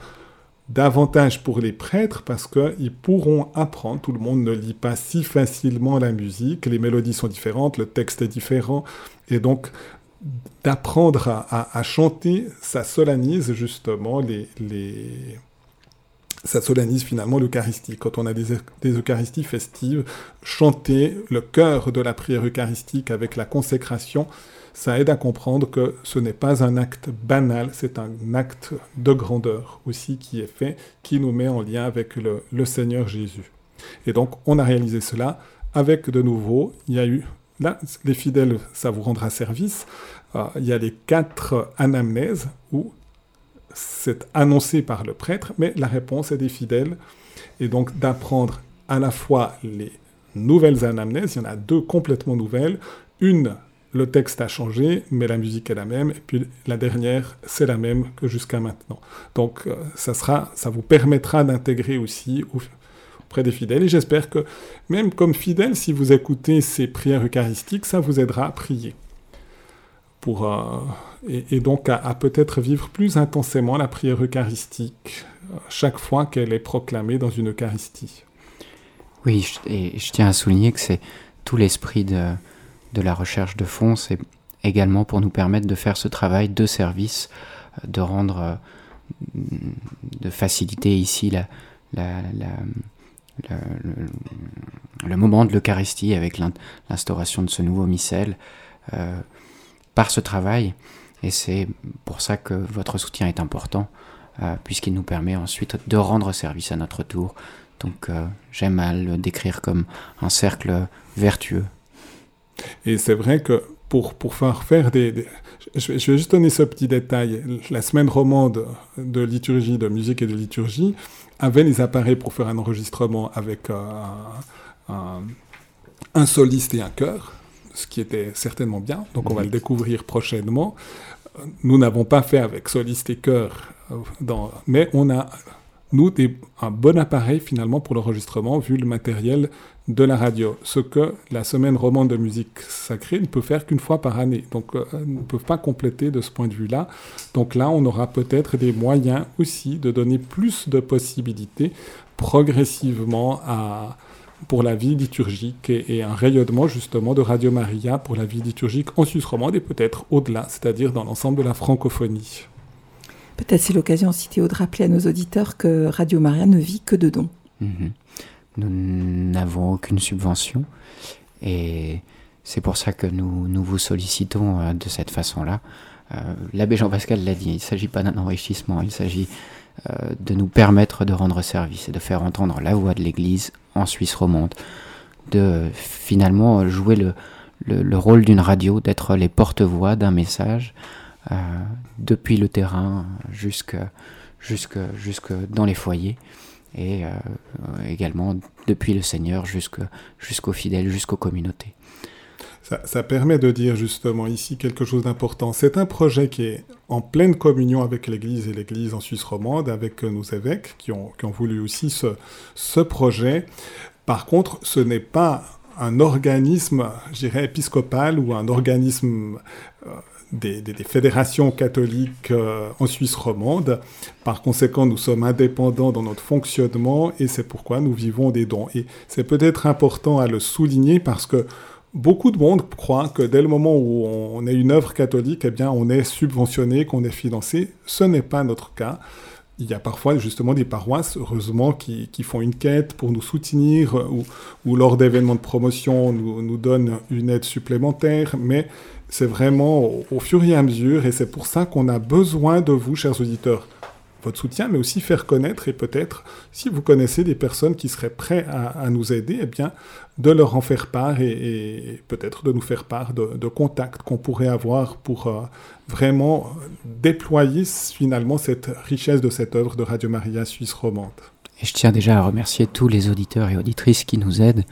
davantage pour les prêtres, parce qu'ils pourront apprendre, tout le monde ne lit pas si facilement la musique, les mélodies sont différentes, le texte est différent, et donc d'apprendre à, à, chanter, ça solennise justement les... les ça solennise finalement l'Eucharistie. Quand on a des, des, Eucharisties festives, chanter le cœur de la prière eucharistique avec la consécration, ça aide à comprendre que ce n'est pas un acte banal, c'est un acte de grandeur aussi qui est fait, qui nous met en lien avec le, Seigneur Jésus. Et donc, on a réalisé cela avec de nouveau, il y a eu, là, les fidèles, ça vous rendra service, euh, il y a les quatre anamnèses où c'est annoncé par le prêtre, mais la réponse est des fidèles. Et donc d'apprendre à la fois les nouvelles anamnèses, il y en a deux complètement nouvelles. Une, le texte a changé, mais la musique est la même. Et puis la dernière, c'est la même que jusqu'à maintenant. Donc euh, ça, sera, ça vous permettra d'intégrer aussi auprès des fidèles. Et j'espère que même comme fidèle, si vous écoutez ces prières eucharistiques, ça vous aidera à prier. Euh, et, donc à, peut-être vivre plus intensément la prière eucharistique euh, chaque fois qu'elle est proclamée dans une Eucharistie. Oui, et je tiens à souligner que c'est tout l'esprit de, la recherche de fond, c'est également pour nous permettre de faire ce travail de service, euh, de rendre, de faciliter ici le, moment de l'Eucharistie avec l'instauration de ce nouveau missel par ce travail. Et c'est pour ça que votre soutien est important, euh, puisqu'il nous permet ensuite de rendre service à notre tour. Donc j'aime à le décrire comme un cercle vertueux. Et c'est vrai que pour, pour faire faire des, Je, vais juste donner ce petit détail. La semaine romande de liturgie, de musique et de liturgie, avait les appareils pour faire un enregistrement avec euh, un, soliste et un chœur, ce qui était certainement bien. Donc on va le découvrir prochainement. Nous n'avons pas fait avec soliste et chœur, euh, dans, mais on a nous, des, un bon appareil finalement pour l'enregistrement, vu le matériel de la radio. Ce que la semaine romande de musique sacrée ne peut faire qu'une fois par année. Donc, euh, ne peuvent pas compléter de ce point de vue-là. Donc là, on aura peut-être des moyens aussi de donner plus de possibilités progressivement à, pour la vie liturgique et, et, un rayonnement justement de Radio Maria pour la vie liturgique en Suisse romande et peut-être au-delà, c'est-à-dire dans l'ensemble de la francophonie. Peut-être c'est l'occasion aussi Théo de rappeler à nos auditeurs que Radio Maria ne vit que de dons. Mhm. Nous n'avons aucune subvention et c'est pour ça que nous, nous vous sollicitons euh, de cette façon-là. Euh, L'abbé Jean-Pascal l'a dit, il ne s'agit pas d'un enrichissement, il s'agit euh, de nous permettre de rendre service et de faire entendre la voix de l'Église en Suisse romande, de finalement jouer le, le, le rôle d'une radio, d'être les porte-voix d'un message euh, depuis le terrain jusque dans les foyers et euh, également depuis le Seigneur jusqu'aux fidèles, jusqu'aux communautés. Ça, permet de dire justement ici quelque chose d'important. C'est un projet qui est en pleine communion avec l'Église et l'Église en Suisse romande, avec nos évêques qui ont, voulu aussi ce, projet. Par contre, ce n'est pas un organisme, je dirais, épiscopal ou un organisme euh, des, fédérations catholiques euh, en Suisse romande. Par conséquent, nous sommes indépendants dans notre fonctionnement et c'est pourquoi nous vivons des dons. Et c'est peut-être important à le souligner parce que beaucoup de monde croit que dès le moment où on est une œuvre catholique, eh bien, on est subventionné, qu'on est financé. Ce n'est pas notre cas. Il y a parfois justement des paroisses, heureusement, qui, qui font une quête pour nous soutenir ou, ou lors d'événements de promotion nous, nous donnent une aide supplémentaire, mais c'est vraiment au, fur et à mesure, et c'est pour ça qu'on a besoin de vous, chers auditeurs, votre soutien, mais aussi faire connaître, et peut-être, si vous connaissez des personnes qui seraient prêtes à, nous aider, eh bien, de leur en faire part, et, peut-être de nous faire part de, de contacts qu'on pourrait avoir pour euh, vraiment déployer finalement cette richesse de cette œuvre de Radio Maria Suisse romande. Et je tiens déjà à remercier tous les auditeurs et auditrices qui nous aident,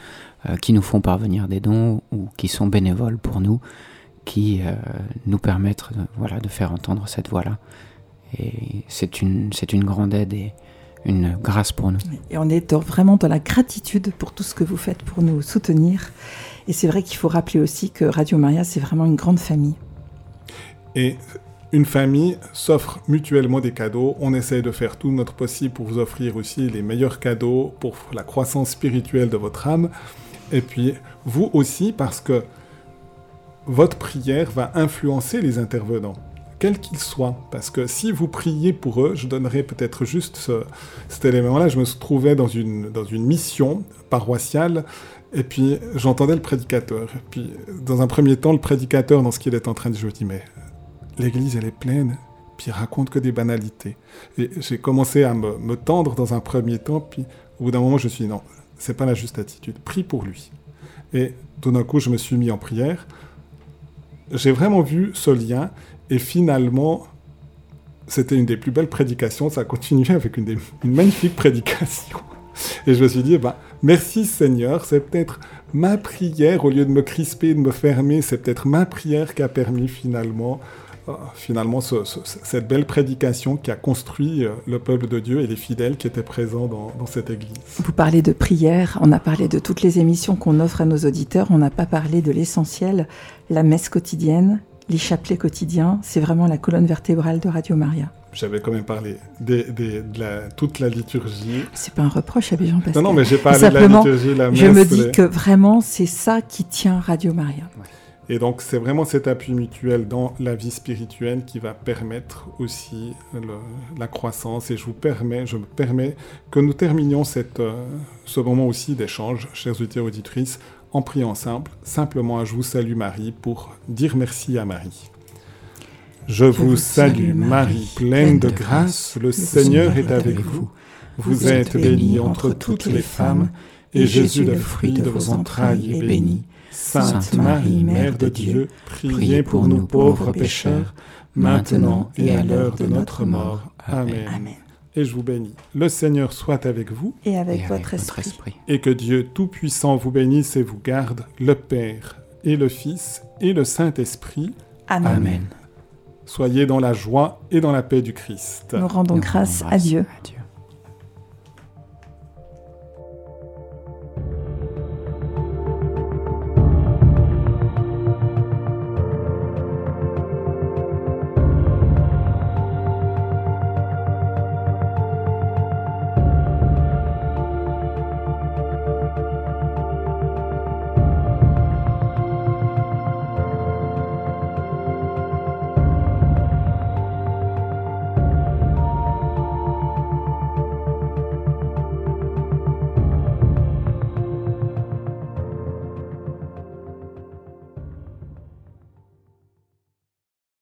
euh, qui nous font parvenir des dons ou qui sont bénévoles pour nous qui euh, nous permettent voilà, de faire entendre cette voix-là. Et c'est une, c'est une grande aide et une grâce pour nous. Et on est vraiment dans la gratitude pour tout ce que vous faites pour nous soutenir. Et c'est vrai qu'il faut rappeler aussi que Radio Maria, c'est vraiment une grande famille. Et une famille s'offre mutuellement des cadeaux. On essaie de faire tout notre possible pour vous offrir aussi les meilleurs cadeaux pour la croissance spirituelle de votre âme. Et puis, vous aussi, parce que votre prière va influencer les intervenants, quels qu'ils soient. Parce que si vous priez pour eux, je donnerai peut-être juste ce, cet élément-là. Je me trouvais dans une, dans une mission paroissiale, et puis j'entendais le prédicateur. Puis, dans un premier temps, le prédicateur, dans ce qu'il est en train de dire, je dis, mais l'église, elle est pleine, puis il raconte que des banalités. Et j'ai commencé à me, me, tendre dans un premier temps, puis au bout d'un moment, je suis non, c'est pas la juste attitude. Prie pour lui. Et tout d'un coup, je me suis mis en prière j'ai vraiment vu ce lien et finalement, c'était une des plus belles prédications. Ça a continué avec une, magnifique prédication. Et je me suis dit, bah, merci Seigneur, c'est peut-être ma prière, au lieu de me crisper, de me fermer, c'est peut-être ma prière qui a permis finalement, euh, finalement ce, ce, cette belle prédication qui a construit euh, le peuple de Dieu et les fidèles qui étaient présents dans, dans cette église. Vous parlez de prière, on a parlé de toutes les émissions qu'on offre à nos auditeurs, on n'a pas parlé de l'essentiel, la messe quotidienne, les chapelets quotidiens, c'est vraiment la colonne vertébrale de Radio Maria. J'avais quand même parlé de la, toute la liturgie. C'est pas un reproche à Jean Pascal. Non, non, mais j'ai parlé de la liturgie, la messe. Je me dis les... que vraiment, c'est ça qui tient Radio Maria. Et donc c'est vraiment cet appui mutuel dans la vie spirituelle qui va permettre aussi le- la croissance. Et je vous permets, je me permets que nous terminions cette, euh, ce moment aussi d'échange, chers auditeurs et auditrices, en priant simple, simplement à Je vous salue Marie pour dire merci à Marie. Je vous salue Marie, pleine de grâce, le Seigneur est avec vous. Vous êtes bénie entre toutes les femmes, et Jésus, le fruit de vos entrailles, est béni. Sainte Marie, Mère de Dieu, priez pour nous pauvres pécheurs, maintenant et à l'heure de notre mort. Amen. Et je vous bénis. Le Seigneur soit avec vous, Et avec, Et votre, esprit. et que Dieu Tout-Puissant vous bénisse et vous garde, le Père et le Fils et le Saint-Esprit. Amen. Amen. Soyez dans la joie et dans la paix du Christ. Nous rendons Nous grâce rendons à Dieu. À Dieu.